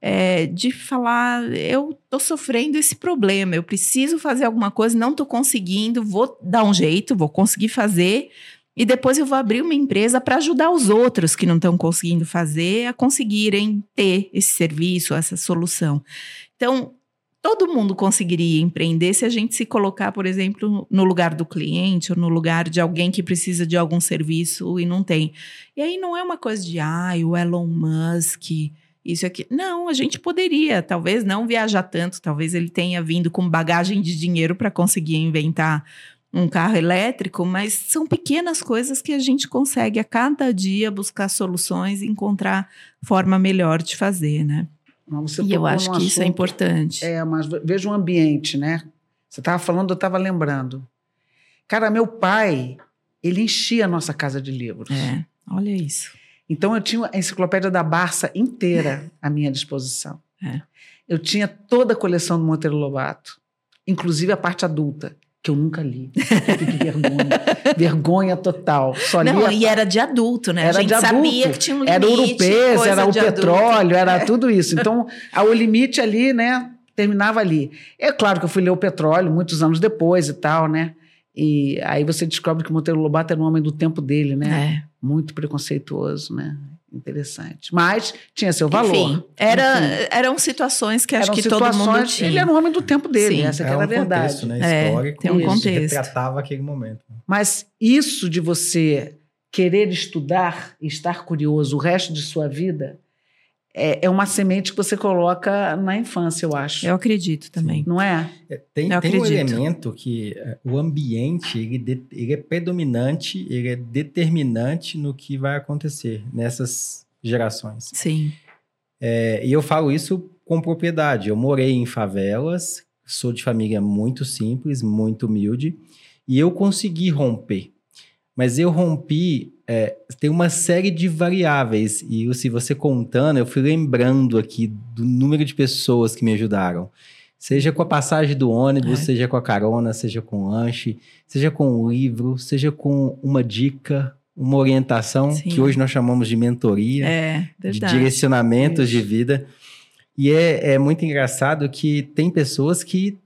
é, de falar: eu tô sofrendo esse problema, eu preciso fazer alguma coisa, não tô conseguindo, vou dar um jeito, vou conseguir fazer. E depois eu vou abrir uma empresa para ajudar os outros que não estão conseguindo fazer a conseguirem ter esse serviço, essa solução. Então, todo mundo conseguiria empreender se a gente se colocar, por exemplo, no lugar do cliente ou no lugar de alguém que precisa de algum serviço e não tem. E aí não é uma coisa de, ai, ah, o Elon Musk isso aqui. Não, a gente poderia, talvez não viajar tanto, talvez ele tenha vindo com bagagem de dinheiro para conseguir inventar um carro elétrico, mas são pequenas coisas que a gente consegue a cada dia buscar soluções e encontrar forma melhor de fazer, né? e eu acho que assunto, isso é importante. É, mas veja o ambiente, né? Você estava falando, eu estava lembrando. Cara, meu pai, ele enchia a nossa casa de livros. É, olha isso. Então eu tinha a enciclopédia da Barça inteira à minha disposição. É. Eu tinha toda a coleção do Monteiro Lobato, inclusive a parte adulta, que eu nunca li. Que vergonha. [LAUGHS] vergonha total. Só Não, e era de adulto, né? Era a gente de adulto. sabia que tinha um limite. Era o europeu, era o petróleo, adulto. era tudo isso. Então, o limite ali, né, terminava ali. É claro que eu fui ler o petróleo muitos anos depois e tal, né? E aí você descobre que Monteiro Lobato era um homem do tempo dele, né? É. Muito preconceituoso, né? Interessante. Mas tinha seu valor. Enfim, era, Enfim. eram situações que acho que todo mundo tinha. Ele era um homem do tempo dele, Sim. essa é era a verdade. Contexto, né? Histórico, é, tem um contexto. retratava aquele momento. Mas isso de você querer estudar e estar curioso o resto de sua vida é, é uma semente que você coloca na infância, eu acho. Eu acredito também. Não é? é tem, eu tem um elemento que é, o ambiente ele, de, ele é predominante, ele é determinante no que vai acontecer nessas gerações. Sim. É, e eu falo isso com propriedade. Eu morei em favelas, sou de família muito simples, muito humilde, e eu consegui romper. Mas eu rompi é, tem uma série de variáveis. E se você contando, eu fui lembrando aqui do número de pessoas que me ajudaram. Seja com a passagem do ônibus, é. seja com a carona, seja com o lanche, seja com o livro, seja com uma dica, uma orientação, Sim. que hoje nós chamamos de mentoria, é, de direcionamentos de vida. E é, é muito engraçado que tem pessoas que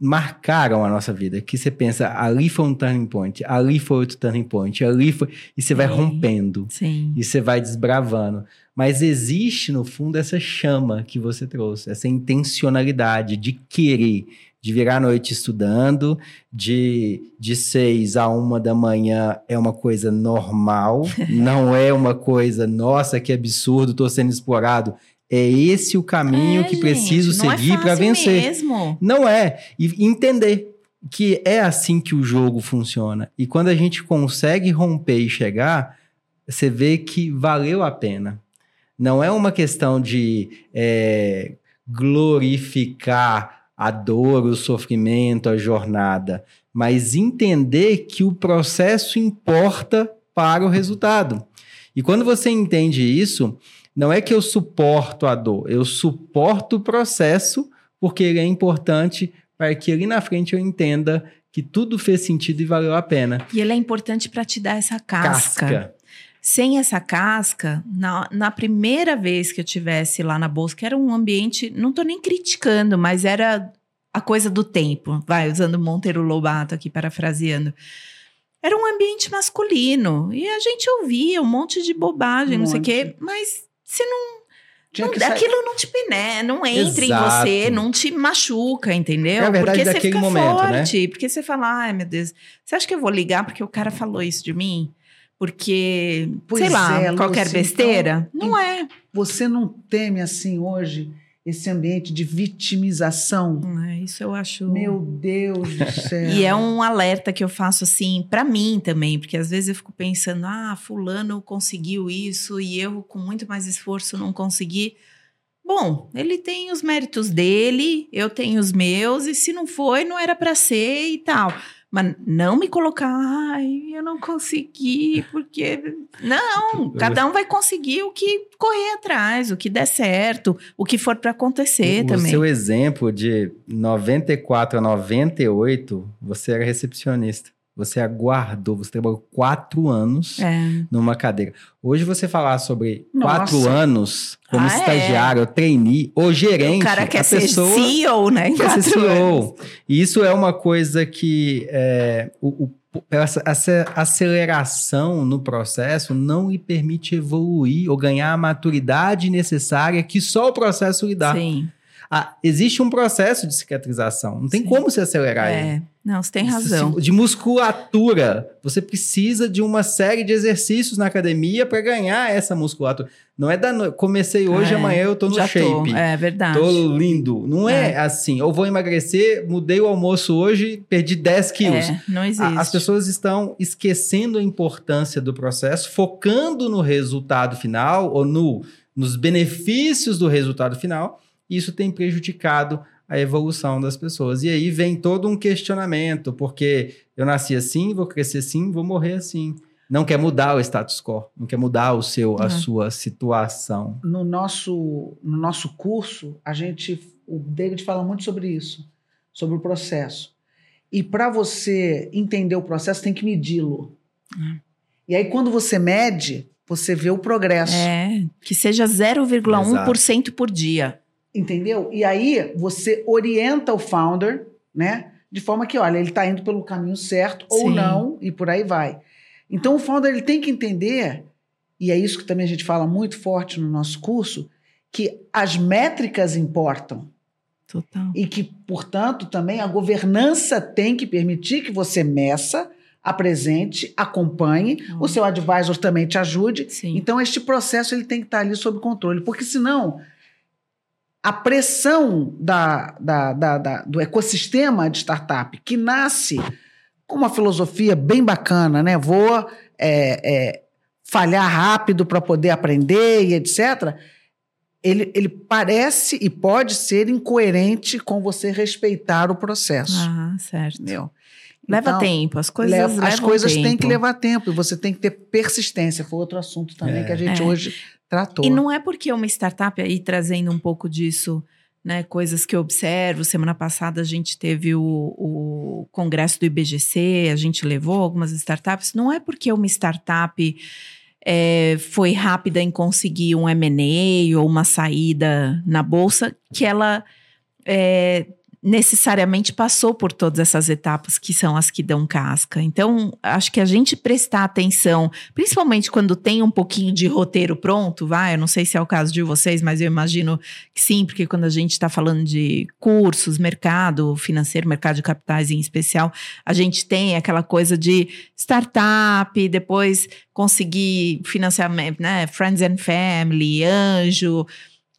marcaram a nossa vida. Que você pensa, ali foi um turning point, ali foi outro turning point, ali foi. E você vai rompendo. Sim. E você vai desbravando. Mas existe, no fundo, essa chama que você trouxe, essa intencionalidade de querer, de virar a noite estudando, de, de seis a uma da manhã é uma coisa normal, [LAUGHS] não é uma coisa, nossa, que absurdo, tô sendo explorado é esse o caminho é, que gente, preciso é seguir é para vencer. Mesmo. Não é. E entender que é assim que o jogo funciona. E quando a gente consegue romper e chegar, você vê que valeu a pena. Não é uma questão de é, glorificar a dor, o sofrimento, a jornada, mas entender que o processo importa para o resultado. E quando você entende isso, não é que eu suporto a dor, eu suporto o processo porque ele é importante para que ali na frente eu entenda que tudo fez sentido e valeu a pena. E ele é importante para te dar essa casca. casca. Sem essa casca, na, na primeira vez que eu tivesse lá na bolsa, que era um ambiente, não tô nem criticando, mas era a coisa do tempo, vai, usando Monteiro Lobato aqui, parafraseando. Era um ambiente masculino. E a gente ouvia um monte de bobagem, um não sei o quê, mas você não. não aquilo não te pené, não entra Exato. em você, não te machuca, entendeu? É verdade porque você fica momento, né? forte, né? porque você fala, ai meu Deus, você acha que eu vou ligar porque o cara falou isso de mim? Porque, pois sei lá, é, qualquer Lúcia, besteira? Então, não é. Você não teme assim hoje esse ambiente de vitimização? É, isso eu acho. Meu Deus do [LAUGHS] céu. e é um alerta que eu faço assim para mim também, porque às vezes eu fico pensando, ah, fulano conseguiu isso e eu com muito mais esforço não consegui. Bom, ele tem os méritos dele, eu tenho os meus e se não foi, não era para ser e tal. Mas não me colocar, ai, eu não consegui, porque. Não, [LAUGHS] cada um vai conseguir o que correr atrás, o que der certo, o que for para acontecer o, também. O seu exemplo de 94 a 98, você era recepcionista. Você aguardou, você trabalhou quatro anos é. numa cadeira. Hoje você falar sobre Nossa. quatro anos como ah, é? estagiário, é. trainee ou gerente. O cara quer ser CEO, né? quer ser CEO. Anos. E isso é uma coisa que é, o, o essa, essa aceleração no processo não lhe permite evoluir ou ganhar a maturidade necessária que só o processo lhe dá. Sim. Ah, existe um processo de cicatrização. Não tem Sim. como se acelerar é. ele. Não, você tem razão. De musculatura. Você precisa de uma série de exercícios na academia para ganhar essa musculatura. Não é da no... comecei hoje, é, amanhã eu tô no shape. Tô. É verdade. Tô lindo. Não é. é. assim. Eu vou emagrecer, mudei o almoço hoje, perdi 10 quilos. É, não existe. as pessoas estão esquecendo a importância do processo, focando no resultado final ou no, nos benefícios do resultado final isso tem prejudicado a evolução das pessoas. E aí vem todo um questionamento, porque eu nasci assim, vou crescer assim, vou morrer assim. Não quer mudar o status quo, não quer mudar o seu, a uhum. sua situação. No nosso, no nosso curso, a gente, o David fala muito sobre isso, sobre o processo. E para você entender o processo, tem que medi-lo. Uhum. E aí, quando você mede, você vê o progresso. É, que seja 0,1% por dia. Entendeu? E aí você orienta o founder, né? De forma que, olha, ele está indo pelo caminho certo Sim. ou não, e por aí vai. Então o founder ele tem que entender, e é isso que também a gente fala muito forte no nosso curso, que as métricas importam. Total. E que, portanto, também a governança tem que permitir que você meça, apresente, acompanhe, oh. o seu advisor também te ajude. Sim. Então, este processo ele tem que estar ali sob controle, porque senão a pressão da, da, da, da, do ecossistema de startup, que nasce com uma filosofia bem bacana, né? Vou é, é, falhar rápido para poder aprender e etc. Ele, ele parece e pode ser incoerente com você respeitar o processo. Ah, certo. Entendeu? Leva então, tempo, as coisas leva, As coisas tempo. têm que levar tempo e você tem que ter persistência. Foi outro assunto também é. que a gente é. hoje tratou. E não é porque uma startup, aí trazendo um pouco disso, né, coisas que eu observo. Semana passada a gente teve o, o congresso do IBGC, a gente levou algumas startups. Não é porque uma startup é, foi rápida em conseguir um M&A ou uma saída na bolsa que ela é, necessariamente passou por todas essas etapas que são as que dão casca. Então, acho que a gente prestar atenção, principalmente quando tem um pouquinho de roteiro pronto, vai, eu não sei se é o caso de vocês, mas eu imagino que sim, porque quando a gente está falando de cursos, mercado financeiro, mercado de capitais em especial, a gente tem aquela coisa de startup, depois conseguir financiamento, né, friends and family, anjo,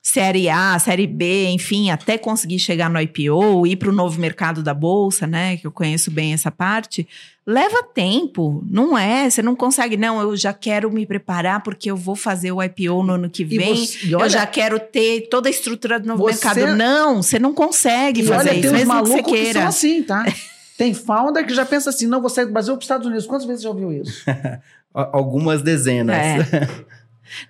série A, série B, enfim, até conseguir chegar no IPO, ir para o novo mercado da bolsa, né? Que eu conheço bem essa parte, leva tempo, não é? Você não consegue, não, eu já quero me preparar porque eu vou fazer o IPO no ano que vem. você- e olha- eu já quero ter toda a estrutura do novo Você- mercado. Não, você não consegue E fazer olha, isso, tem uns mesmo que você malucos que, queira. são assim, tá? [LAUGHS] Tem founder que já pensa assim, não, vou sair do Brasil para os Estados Unidos. Quantas vezes você já ouviu isso? [LAUGHS] Algumas dezenas. É. [LAUGHS]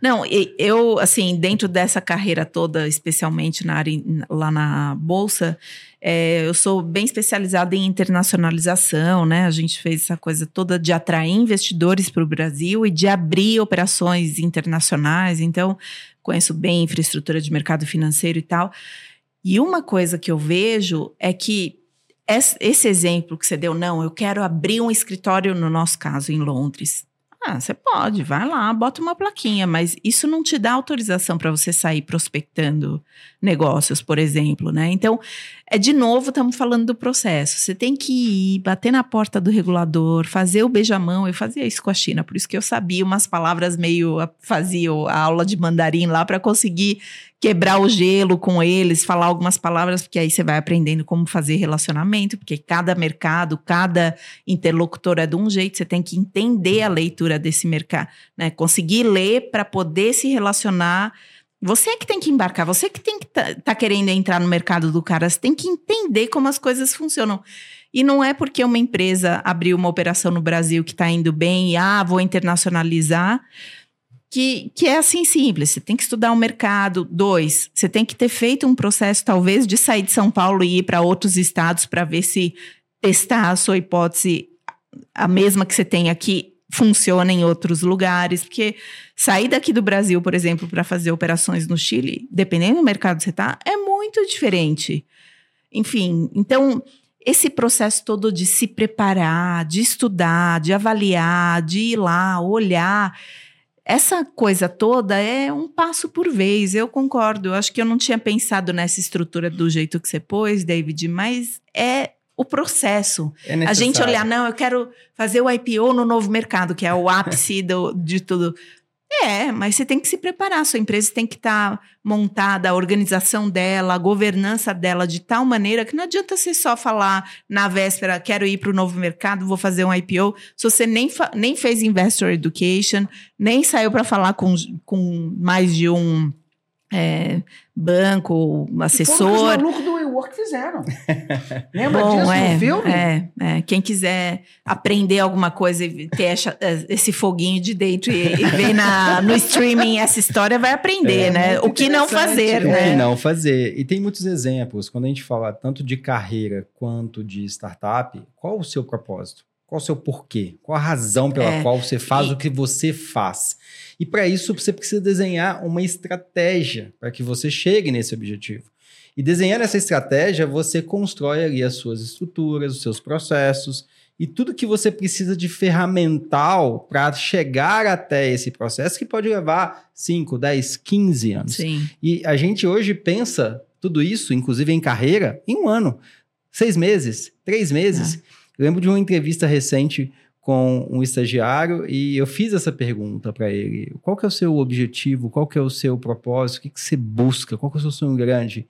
Não, eu, assim, dentro dessa carreira toda, especialmente na área, lá na Bolsa, é, eu sou bem especializada em internacionalização, né? A gente fez essa coisa toda de atrair investidores para o Brasil e de abrir operações internacionais. Então, conheço bem infraestrutura de mercado financeiro e tal. E uma coisa que eu vejo é que es- esse exemplo que você deu, não, eu quero abrir um escritório, no nosso caso, em Londres. Ah, você pode, vai lá, bota uma plaquinha, mas isso não te dá autorização para você sair prospectando negócios, por exemplo, né? Então, é de novo, estamos falando do processo. Você tem que ir, bater na porta do regulador, fazer o beijamão. Eu fazia isso com a China, por isso que eu sabia umas palavras meio. Fazia a aula de mandarim lá para conseguir quebrar o gelo com eles, falar algumas palavras, porque aí você vai aprendendo como fazer relacionamento, porque cada mercado, cada interlocutor é de um jeito, você tem que entender a leitura desse mercado, né? Conseguir ler para poder se relacionar. Você é que tem que embarcar, você que tem que tá, tá querendo entrar no mercado do cara, você tem que entender como as coisas funcionam. E não é porque uma empresa abriu uma operação no Brasil que está indo bem e ah, vou internacionalizar que, que é assim simples. Você tem que estudar o mercado. Dois, você tem que ter feito um processo, talvez, de sair de São Paulo e ir para outros estados para ver se testar a sua hipótese, a mesma que você tem aqui, funciona em outros lugares. Porque sair daqui do Brasil, por exemplo, para fazer operações no Chile, dependendo do mercado que você está, é muito diferente. Enfim, então esse processo todo de se preparar, de estudar, de avaliar, de ir lá, olhar, essa coisa toda é um passo por vez. Eu concordo. Eu acho que eu não tinha pensado nessa estrutura do jeito que você pôs, David, mas é o processo. É A gente olhar, não, eu quero fazer o IPO no novo mercado, que é o ápice do, de tudo. É, mas você tem que se preparar. Sua empresa tem que estar montada, a organização dela, a governança dela de tal maneira que não adianta você só falar na véspera, quero ir para o novo mercado, vou fazer um IPO, se você nem, nem fez investor education, nem saiu para falar com, com mais de um é, banco, Foi o assessor. malucos do WeWork fizeram. [LAUGHS] Lembra Bom, disso é, no filme? é, é. Quem quiser aprender alguma coisa e ter essa- esse foguinho de dentro e, e ver na, no streaming essa história, vai aprender, É né? O que não fazer, é. O que né? não fazer. E tem muitos exemplos. Quando a gente fala tanto de carreira quanto de startup, qual o seu propósito? Qual o seu porquê? Qual a razão pela É. qual você faz E- o que você faz? E para isso você precisa desenhar uma estratégia para que você chegue nesse objetivo. E desenhando essa estratégia, você constrói ali as suas estruturas, os seus processos e tudo que você precisa de ferramental para chegar até esse processo que pode levar 5, 10, 15 anos. Sim. E a gente hoje pensa tudo isso, inclusive em carreira, em um ano, seis meses, três meses. Eu lembro de uma entrevista recente com um estagiário e eu fiz essa pergunta para ele: qual que é o seu objetivo? Qual que é o seu propósito? O que, que você busca? Qual que é o seu sonho grande?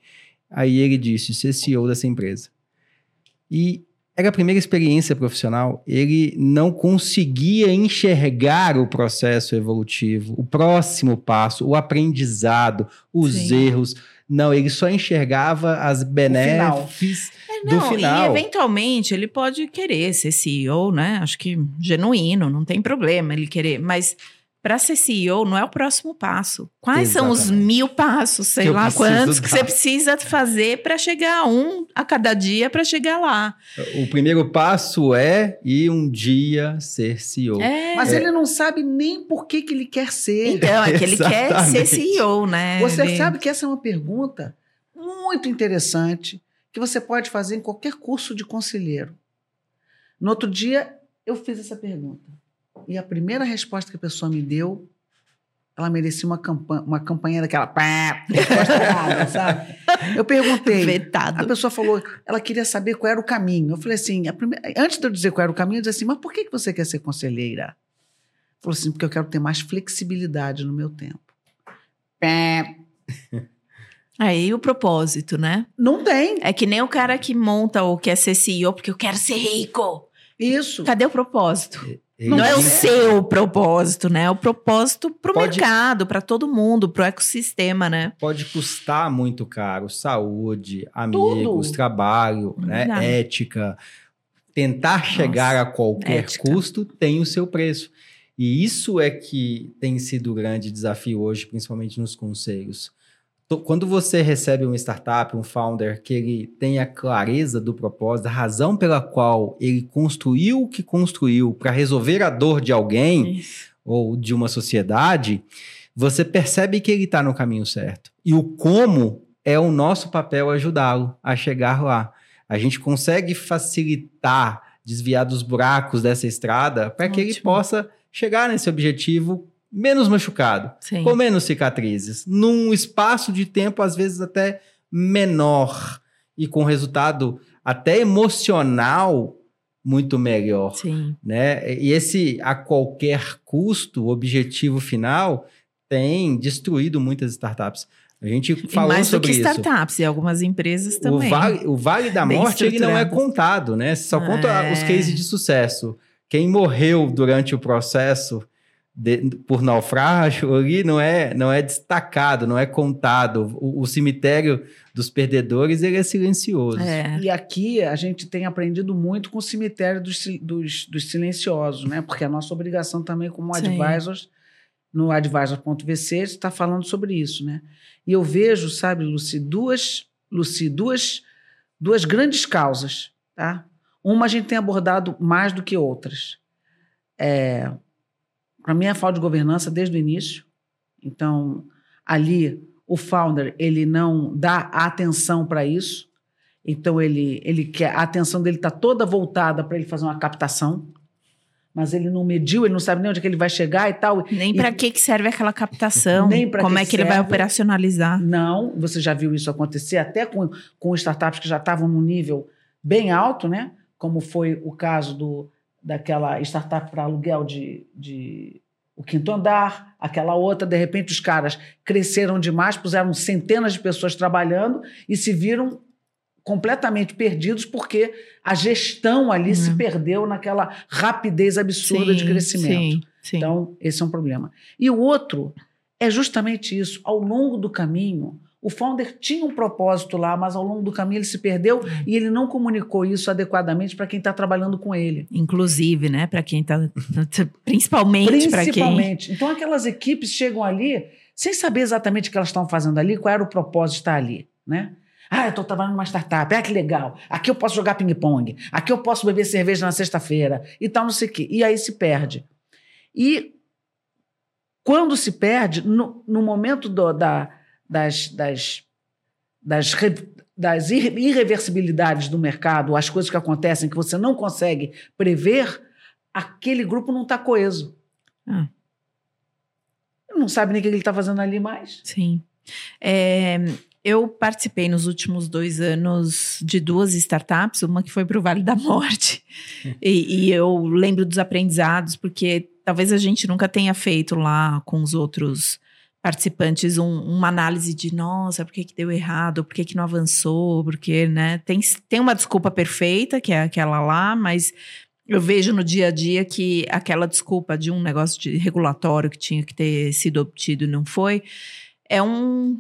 Aí ele disse: ser CEO dessa empresa. E era a primeira experiência profissional, ele não conseguia enxergar o processo evolutivo, o próximo passo, o aprendizado, os Sim. erros. Não, ele só enxergava as benefícios É, do não, final. E eventualmente ele pode querer ser CEO, né? Acho que genuíno, não tem problema ele querer. Mas para ser CEO não é o próximo passo. Quais são os Exatamente. mil passos, sei Que lá quantos, que dar. você precisa fazer para chegar a um a cada dia para chegar lá? O primeiro passo é ir um dia ser CEO. É. Mas ele não sabe nem por que, que ele quer ser. Então, é que ele quer ser Exatamente. CEO, né? Você Ele- sabe que essa é uma pergunta muito interessante que você pode fazer em qualquer curso de conselheiro. No outro dia, eu fiz essa pergunta. E a primeira resposta que a pessoa me deu, ela merecia uma campanha, uma campanha daquela. pá, resposta errada, [LAUGHS] sabe? Eu perguntei. A vetado. pessoa falou, ela queria saber qual era o caminho. Eu falei assim, a prime- antes de eu dizer qual era o caminho, eu disse assim, mas por que que você quer ser conselheira? Falou assim, porque eu quero ter mais flexibilidade no meu tempo. Pé. [LAUGHS] Aí o propósito, né? Não tem. É que nem o cara que monta ou quer ser CEO porque eu quero ser rico. Isso. Cadê o propósito? Ele Não é o seu propósito, né? É o propósito pro Pode- mercado, para todo mundo, pro ecossistema, né? Pode custar muito caro. Saúde, amigos, Tudo. trabalho, né? Ética. Tentar chegar a qualquer ética. custo tem o seu preço. E isso é que tem sido o grande desafio hoje, principalmente nos conselhos. To- Quando você recebe uma startup, um founder, que ele tem a clareza do propósito, a razão pela qual ele construiu o que construiu para resolver a dor de alguém, ou de uma sociedade, você percebe que ele está no caminho certo. E o como é o nosso papel ajudá-lo a chegar lá. A gente consegue facilitar, desviar dos buracos dessa estrada para que ele possa chegar nesse objetivo menos machucado, Sim. com menos cicatrizes, num espaço de tempo às vezes até menor e com resultado até emocional muito melhor Sim. né? E esse a qualquer custo, o objetivo final, tem destruído muitas startups. A gente E falou mais do sobre que isso. startups e algumas empresas O também. vale, o vale da Bem morte ele não é contado, né? Só conta É. os cases de sucesso. Quem morreu durante o processo de- por naufrágio ali não é, não é destacado, não é contado. O, o cemitério dos perdedores ele é silencioso. É. E aqui a gente tem aprendido muito com o cemitério dos, dos, dos silenciosos, né? Porque a nossa obrigação também como Sim. advisors, no advisor.vc, está falando sobre isso, né? E eu vejo, sabe, Luci, duas, Luci, duas, duas grandes causas, tá? Uma a gente tem abordado mais do que outras. É, Para mim, é a falta de governança desde o início. Então, ali, o founder, ele não dá atenção para isso. Então, ele, ele quer... A atenção dele está toda voltada para ele fazer uma captação. Mas ele não mediu, ele não sabe nem onde é que ele vai chegar e tal. Nem para que que serve aquela captação? Nem pra Como que é que ele vai serve. operacionalizar? Não, você já viu isso acontecer até com, com startups que já estavam num nível bem alto, né? Como foi o caso do, daquela startup para aluguel de, de o quinto andar, aquela outra, de repente os caras cresceram demais, puseram centenas de pessoas trabalhando e se viram completamente perdidos porque a gestão ali se Hum. perdeu naquela rapidez absurda de Sim, crescimento. Sim, sim. Então, esse é um problema. E o outro é justamente isso. Ao longo do caminho, o founder tinha um propósito lá, mas ao longo do caminho ele se perdeu e ele não comunicou isso adequadamente para quem está trabalhando com ele. Inclusive, né? Para quem tá. Principalmente para quem. Principalmente. Então, aquelas equipes chegam ali sem saber exatamente o que elas estão fazendo ali, qual era o propósito de estar ali, né? Ah, eu estou trabalhando numa startup, ah, que legal. Aqui eu posso jogar ping-pong, aqui eu posso beber cerveja na sexta-feira e tal, não sei o quê. E aí se perde. E quando se perde, no, no momento do- da, das, das, das, das irre- irreversibilidades do mercado, as coisas que acontecem que você não consegue prever, aquele grupo não está coeso. Ah. Não sabe nem o que ele está fazendo ali mais. Sim. É, eu participei nos últimos dois anos de duas startups, uma que foi para o Vale da Morte. [LAUGHS] e, e eu lembro dos aprendizados, porque talvez a gente nunca tenha feito lá com os outros participantes um- uma análise de nossa, por que, que deu errado, por que, que não avançou, porque, né? Tem, tem uma desculpa perfeita, que é aquela lá, mas eu vejo no dia a dia que aquela desculpa de um negócio de regulatório que tinha que ter sido obtido e não foi, é um.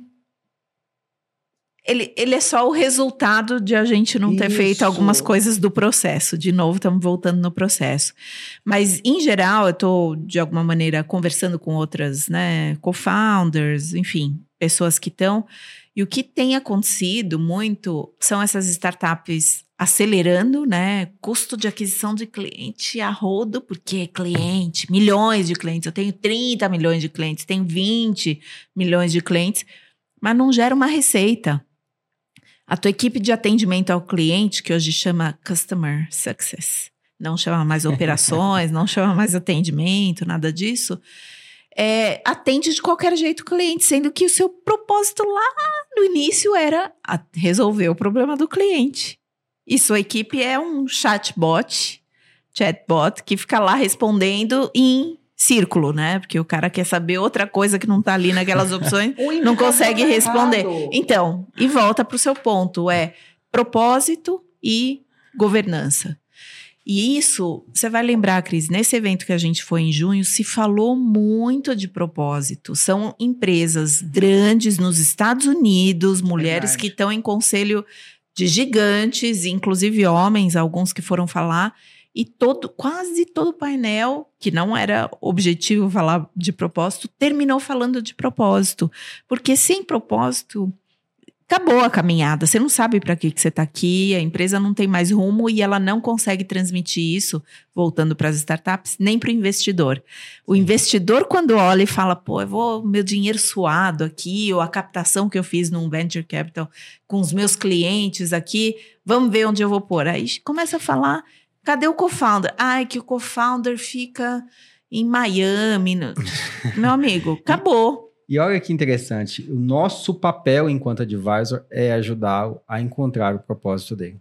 Ele, ele é só o resultado de a gente não ter feito Isso. algumas coisas do processo. De novo, estamos voltando no processo. Mas, em geral, eu estou, de alguma maneira, conversando com outras né, co-founders, enfim, pessoas que estão. E o que tem acontecido muito são essas startups acelerando, né? Custo de aquisição de cliente a rodo, porque cliente, milhões de clientes. Eu tenho 30 milhões de clientes, tenho 20 milhões de clientes, mas não gera uma receita. A tua equipe de atendimento ao cliente, que hoje chama Customer Success, não chama mais operações, [LAUGHS] não chama mais atendimento, nada disso, é, atende de qualquer jeito o cliente, sendo que o seu propósito lá no início era resolver o problema do cliente. E sua equipe é um chatbot, chatbot, que fica lá respondendo em círculo, né? Porque o cara quer saber outra coisa que não tá ali naquelas [LAUGHS] opções, não consegue indicador responder. Então, e volta para o seu ponto, é propósito e governança. E isso, você vai lembrar, Cris, nesse evento que a gente foi em junho, se falou muito de propósito. São empresas grandes nos Estados Unidos, mulheres Verdade. que estão em conselho de gigantes, inclusive homens, alguns que foram falar, e todo, quase todo o painel, que não era objetivo falar de propósito, terminou falando de propósito. Porque sem propósito, acabou a caminhada. Você não sabe para que, que você está aqui, a empresa não tem mais rumo e ela não consegue transmitir isso, voltando para as startups, nem para o investidor. O investidor, quando olha e fala, pô, eu vou meu dinheiro suado aqui, ou a captação que eu fiz num venture capital com os meus clientes aqui, vamos ver onde eu vou pôr. Aí começa a falar, cadê o co-founder? Ai, que o co-founder fica em Miami. no- [LAUGHS] Meu amigo, acabou. E olha que interessante, o nosso papel enquanto advisor é ajudá-lo a encontrar o propósito dele.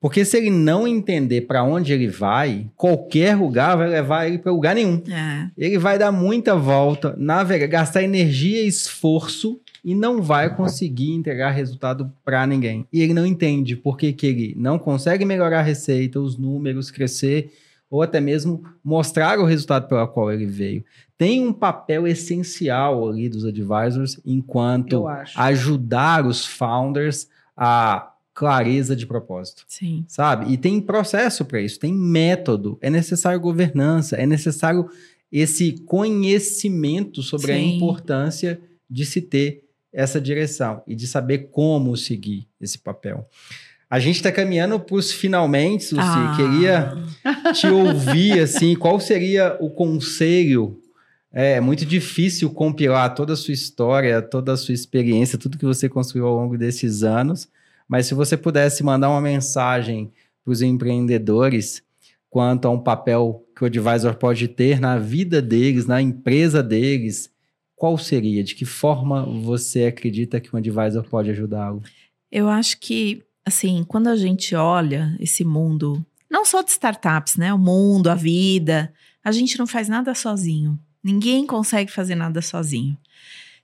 Porque se ele não entender para onde ele vai, qualquer lugar vai levar ele para lugar nenhum. É. Ele vai dar muita volta, navegar, gastar energia e esforço e não vai conseguir entregar resultado para ninguém. E ele não entende por que, que ele não consegue melhorar a receita, os números, crescer ou até mesmo mostrar o resultado pelo qual ele veio. Tem um papel essencial ali dos advisors enquanto ajudar os founders a clareza de propósito Sim. sabe? E tem processo para isso, tem método, é necessário governança, é necessário esse conhecimento sobre a Sim. importância de se ter essa direção e de saber como seguir esse papel. A gente está caminhando para os finalmente, Lucy. Ah. Queria te ouvir, assim, qual seria o conselho? É muito difícil compilar toda a sua história, toda a sua experiência, tudo que você construiu ao longo desses anos. Mas se você pudesse mandar uma mensagem para os empreendedores quanto a um papel que o advisor pode ter na vida deles, na empresa deles, qual seria? De que forma você acredita que um advisor pode ajudá-lo? Eu acho que, assim, quando a gente olha esse mundo, não só de startups, né? O mundo, a vida, a gente não faz nada sozinho. Ninguém consegue fazer nada sozinho.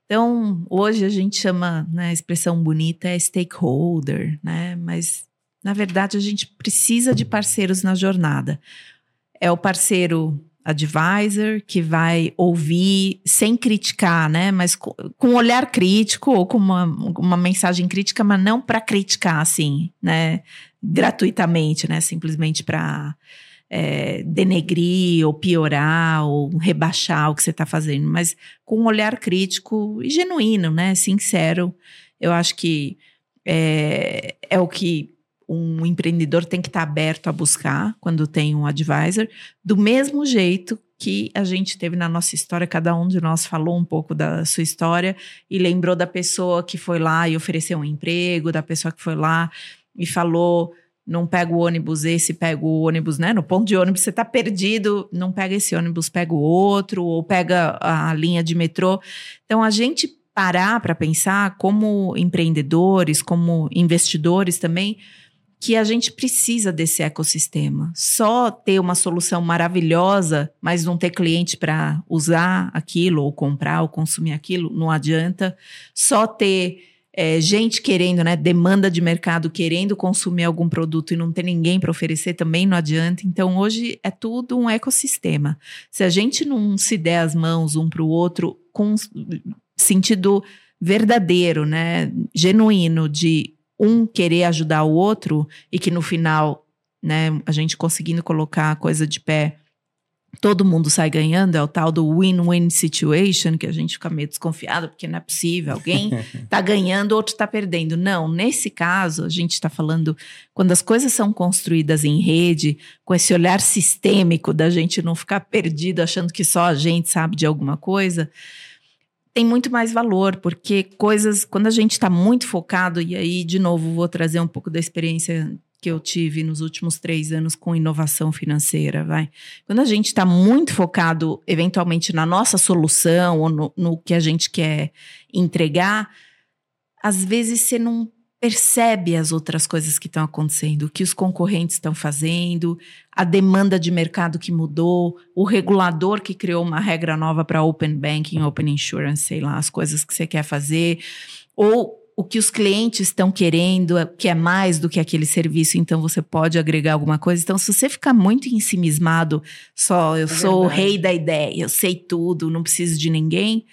Então, hoje a gente chama, né, a expressão bonita é stakeholder, né? Mas, na verdade, a gente precisa de parceiros na jornada. É o parceiro advisor que vai ouvir sem criticar, né? Mas com, com um olhar crítico ou com uma, uma mensagem crítica, mas não para criticar, assim, né? Gratuitamente, né? Simplesmente para é, denegrir ou piorar ou rebaixar o que você está fazendo, mas com um olhar crítico e genuíno, né? Sincero. Eu acho que é, é o que um empreendedor tem que estar aberto a buscar quando tem um advisor, do mesmo jeito que a gente teve na nossa história, cada um de nós falou um pouco da sua história e lembrou da pessoa que foi lá e ofereceu um emprego, da pessoa que foi lá e falou não pega o ônibus esse, pega o ônibus, né? No ponto de ônibus você tá perdido, não pega esse ônibus, pega o outro, ou pega a linha de metrô. Então a gente parar para pensar como empreendedores, como investidores também, que a gente precisa desse ecossistema. Só ter uma solução maravilhosa, mas não ter cliente para usar aquilo, ou comprar, ou consumir aquilo, não adianta. Só ter é, gente querendo, né, demanda de mercado querendo consumir algum produto e não ter ninguém para oferecer também não adianta. Então hoje é tudo um ecossistema. Se a gente não se der as mãos um para o outro com sentido verdadeiro, né, genuíno de um querer ajudar o outro e que no final, né, a gente conseguindo colocar a coisa de pé todo mundo sai ganhando, é o tal do win-win situation, que a gente fica meio desconfiado, porque não é possível, alguém [LAUGHS] tá ganhando, outro tá perdendo. Não, nesse caso, a gente está falando, quando as coisas são construídas em rede, com esse olhar sistêmico da gente não ficar perdido achando que só a gente sabe de alguma coisa, tem muito mais valor, porque coisas, quando a gente está muito focado, e aí, de novo, vou trazer um pouco da experiência que eu tive nos últimos três anos com inovação financeira, vai. Quando a gente está muito focado, eventualmente, na nossa solução ou no, no, que a gente quer entregar, às vezes você não percebe as outras coisas que estão acontecendo, o que os concorrentes estão fazendo, a demanda de mercado que mudou, o regulador que criou uma regra nova para open banking, open insurance, sei lá, as coisas que você quer fazer, ou o que os clientes estão querendo, que é mais do que aquele serviço, então você pode agregar alguma coisa. Então, se você ficar muito ensimismado, só eu é sou verdade. o rei da ideia, eu sei tudo, não preciso de ninguém,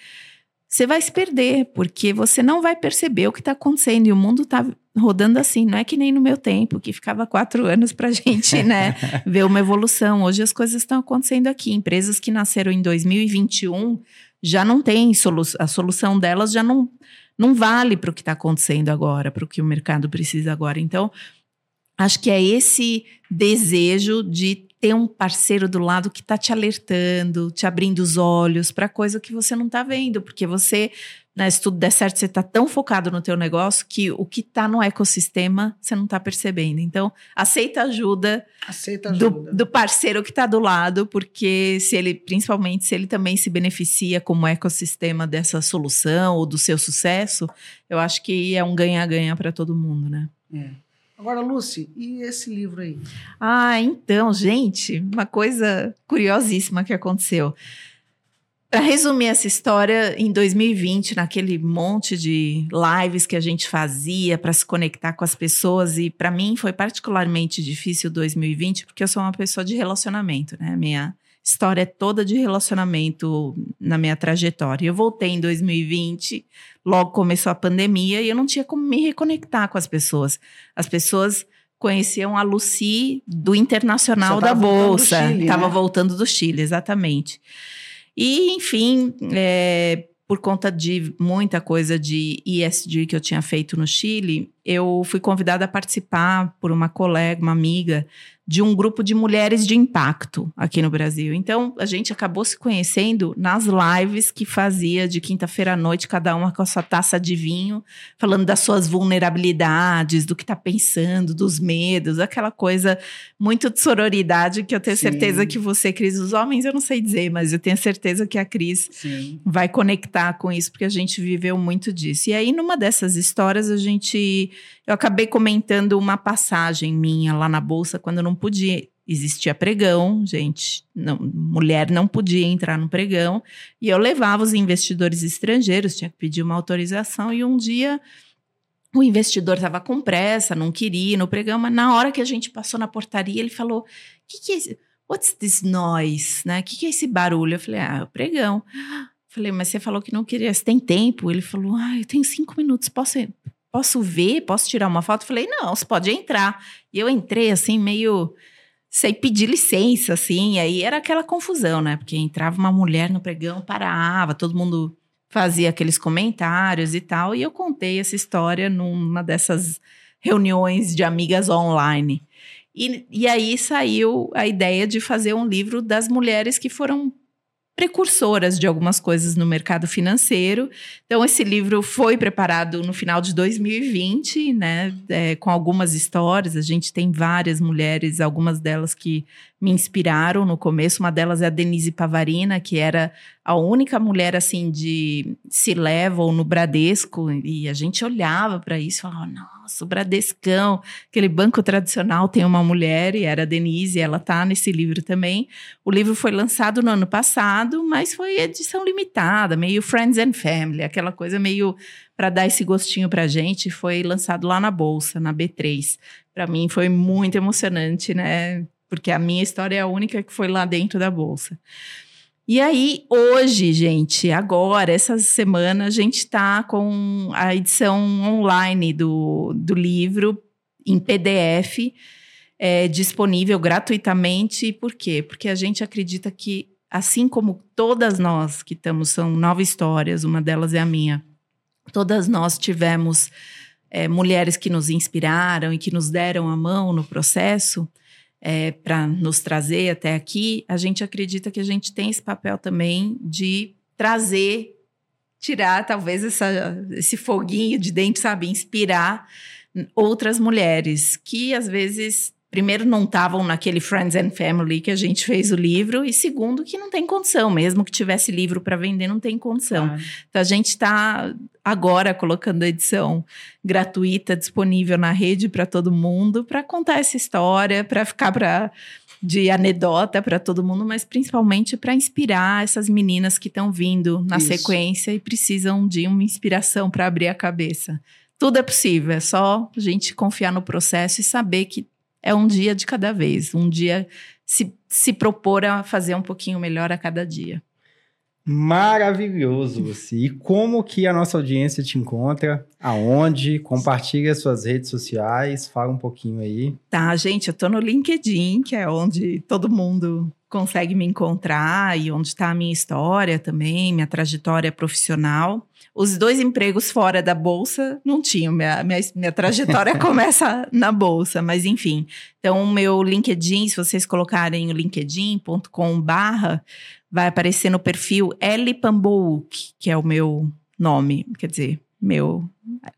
você vai se perder, porque você não vai perceber o que está acontecendo. E o mundo está rodando assim, não é que nem no meu tempo, que ficava quatro anos para a gente né, [LAUGHS] ver uma evolução. Hoje as coisas estão acontecendo aqui. Empresas que nasceram em 2021 já não têm solução, a solução delas já não, não vale para o que está acontecendo agora, para o que o mercado precisa agora. Então, acho que é esse desejo de ter um parceiro do lado que está te alertando, te abrindo os olhos para coisa que você não está vendo, porque você, né, se tudo der certo, você está tão focado no teu negócio que o que está no ecossistema você não está percebendo. Então, aceita ajuda, aceita ajuda. Do, do parceiro que está do lado, porque se ele, principalmente se ele também se beneficia como ecossistema dessa solução ou do seu sucesso, eu acho que é um ganha-ganha para todo mundo, né? É. Agora, Lucy, e esse livro aí? Ah, então, gente, uma coisa curiosíssima que aconteceu. Para resumir essa história, em 2020, naquele monte de lives que a gente fazia para se conectar com as pessoas, e para mim foi particularmente difícil 2020, porque eu sou uma pessoa de relacionamento, né? Minha história toda de relacionamento na minha trajetória. Eu voltei em 2020, logo começou a pandemia e eu não tinha como me reconectar com as pessoas. As pessoas conheciam a Lucy do Internacional da Bolsa. Estava né? voltando do Chile, exatamente. E, enfim, é, por conta de muita coisa de ESG que eu tinha feito no Chile, eu fui convidada a participar por uma colega, uma amiga, de um grupo de mulheres de impacto aqui no Brasil. Então, a gente acabou se conhecendo nas lives que fazia de quinta-feira à noite, cada uma com a sua taça de vinho, falando das suas vulnerabilidades, do que está pensando, dos medos, aquela coisa muito de sororidade que eu tenho Sim. certeza que você, Cris, os homens eu não sei dizer, mas eu tenho certeza que a Cris Sim. vai conectar com isso, porque a gente viveu muito disso. E aí, numa dessas histórias, a gente eu acabei comentando uma passagem minha lá na bolsa quando não podia. Existia pregão, gente, não, mulher não podia entrar no pregão, e eu levava os investidores estrangeiros, tinha que pedir uma autorização, e um dia o investidor estava com pressa, não queria ir no pregão, mas na hora que a gente passou na portaria, ele falou: que, que é esse? What's this noise? Né? Que, que é esse barulho? Eu falei: Ah, é o pregão. Falei, mas você falou que não queria, você tem tempo? Ele falou: Ah, eu tenho cinco minutos, posso, posso ver? Posso tirar uma foto? falei, não, você pode entrar. E eu entrei assim, meio sem pedir licença, assim. Aí era aquela confusão, né? Porque entrava uma mulher no pregão, parava, todo mundo fazia aqueles comentários e tal. E eu contei essa história numa dessas reuniões de amigas online. E, e aí saiu a ideia de fazer um livro das mulheres que foram precursoras de algumas coisas no mercado financeiro. Então, esse livro foi preparado no final de 2020, né, é, com algumas histórias. A gente tem várias mulheres, algumas delas que me inspiraram no começo. Uma delas é a Denise Pavarina, que era a única mulher assim de se level no Bradesco e a gente olhava para isso e falava: "Nossa, o Bradescão, aquele banco tradicional tem uma mulher e era a Denise, ela tá nesse livro também. O livro foi lançado no ano passado, mas foi edição limitada, meio Friends and Family, aquela coisa meio para dar esse gostinho pra gente, foi lançado lá na bolsa, na B3. Para mim foi muito emocionante, né? Porque a minha história é a única que foi lá dentro da bolsa. E aí, hoje, gente, agora, essa semana, a gente está com a edição online do, do livro em PDF, é, disponível gratuitamente. Por quê? Porque a gente acredita que, assim como todas nós que estamos, são nove histórias, uma delas é a minha, todas nós tivemos é, mulheres que nos inspiraram e que nos deram a mão no processo é, para nos trazer até aqui, a gente acredita que a gente tem esse papel também de trazer, tirar talvez essa, esse foguinho de dentro, sabe? Inspirar outras mulheres que às vezes primeiro, não estavam naquele Friends and Family que a gente fez o livro, e segundo, que não tem condição, mesmo que tivesse livro para vender, não tem condição. Ah, Então, a gente está agora colocando a edição gratuita disponível na rede para todo mundo, para contar essa história, para ficar pra, de anedota para todo mundo, mas principalmente para inspirar essas meninas que estão vindo na Isso. sequência e precisam de uma inspiração para abrir a cabeça. Tudo é possível, é só a gente confiar no processo e saber que é um dia de cada vez, um dia se, se propor a fazer um pouquinho melhor a cada dia. Maravilhoso você. E como que a nossa audiência te encontra? Aonde? Compartilha suas redes sociais, fala um pouquinho aí. Tá, gente, eu tô no LinkedIn, que é onde todo mundo consegue me encontrar e onde está a minha história também, minha trajetória profissional. Os dois empregos fora da bolsa não tinham, minha, minha, minha trajetória [LAUGHS] começa na bolsa, mas enfim. Então, o meu LinkedIn, se vocês colocarem o linkedin.com barra, vai aparecer no perfil L Pambouk, que é o meu nome, quer dizer, meu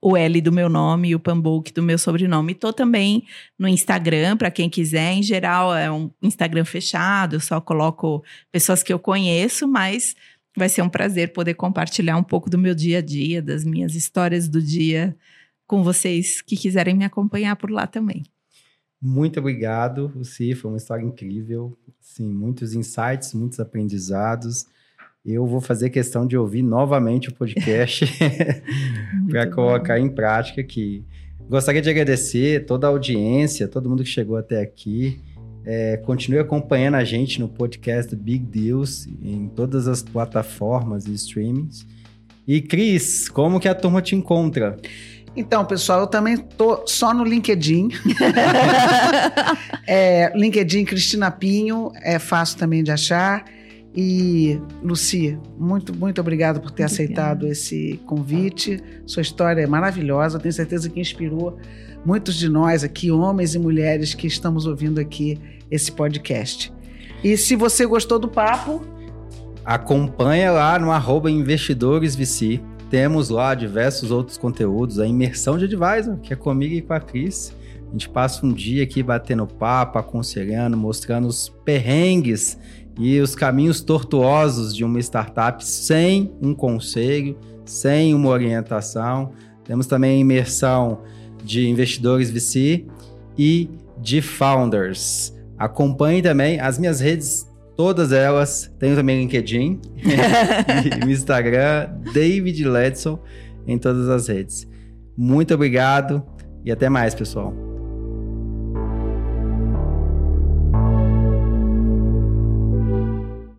o L do meu nome e o Pambouk do meu sobrenome. Tô também no Instagram, para quem quiser. Em geral, é um Instagram fechado, só coloco pessoas que eu conheço, mas vai ser um prazer poder compartilhar um pouco do meu dia a dia, das minhas histórias do dia com vocês que quiserem me acompanhar por lá também. Muito obrigado, Lucy. Foi uma história incrível. Sim, muitos insights, muitos aprendizados. Eu vou fazer questão de ouvir novamente o podcast [LAUGHS] [LAUGHS] para colocar em prática aqui. Gostaria de agradecer toda a audiência, todo mundo que chegou até aqui. É, continue acompanhando a gente no podcast Big Deals em todas as plataformas e streamings. E Cris, como que a turma te encontra? Então, pessoal, eu também tô só no LinkedIn. [LAUGHS] é, LinkedIn Cristina Pinho, é fácil também de achar. E, Luci, muito, muito obrigado por ter Obrigada. aceitado esse convite. Sua história é maravilhosa, tenho certeza que inspirou muitos de nós aqui, homens e mulheres que estamos ouvindo aqui esse podcast. E se você gostou do papo, Acompanha lá no arroba investidoresVC. Temos lá diversos outros conteúdos, a imersão de advisor, que é comigo e com a Cris. A gente passa um dia aqui batendo papo, aconselhando, mostrando os perrengues e os caminhos tortuosos de uma startup sem um conselho, sem uma orientação. Temos também a imersão de investidores VC e de founders. Acompanhe também as minhas redes, todas elas. Tenho também LinkedIn [LAUGHS] e Instagram, David Ledson, em todas as redes. Muito obrigado e até mais, pessoal.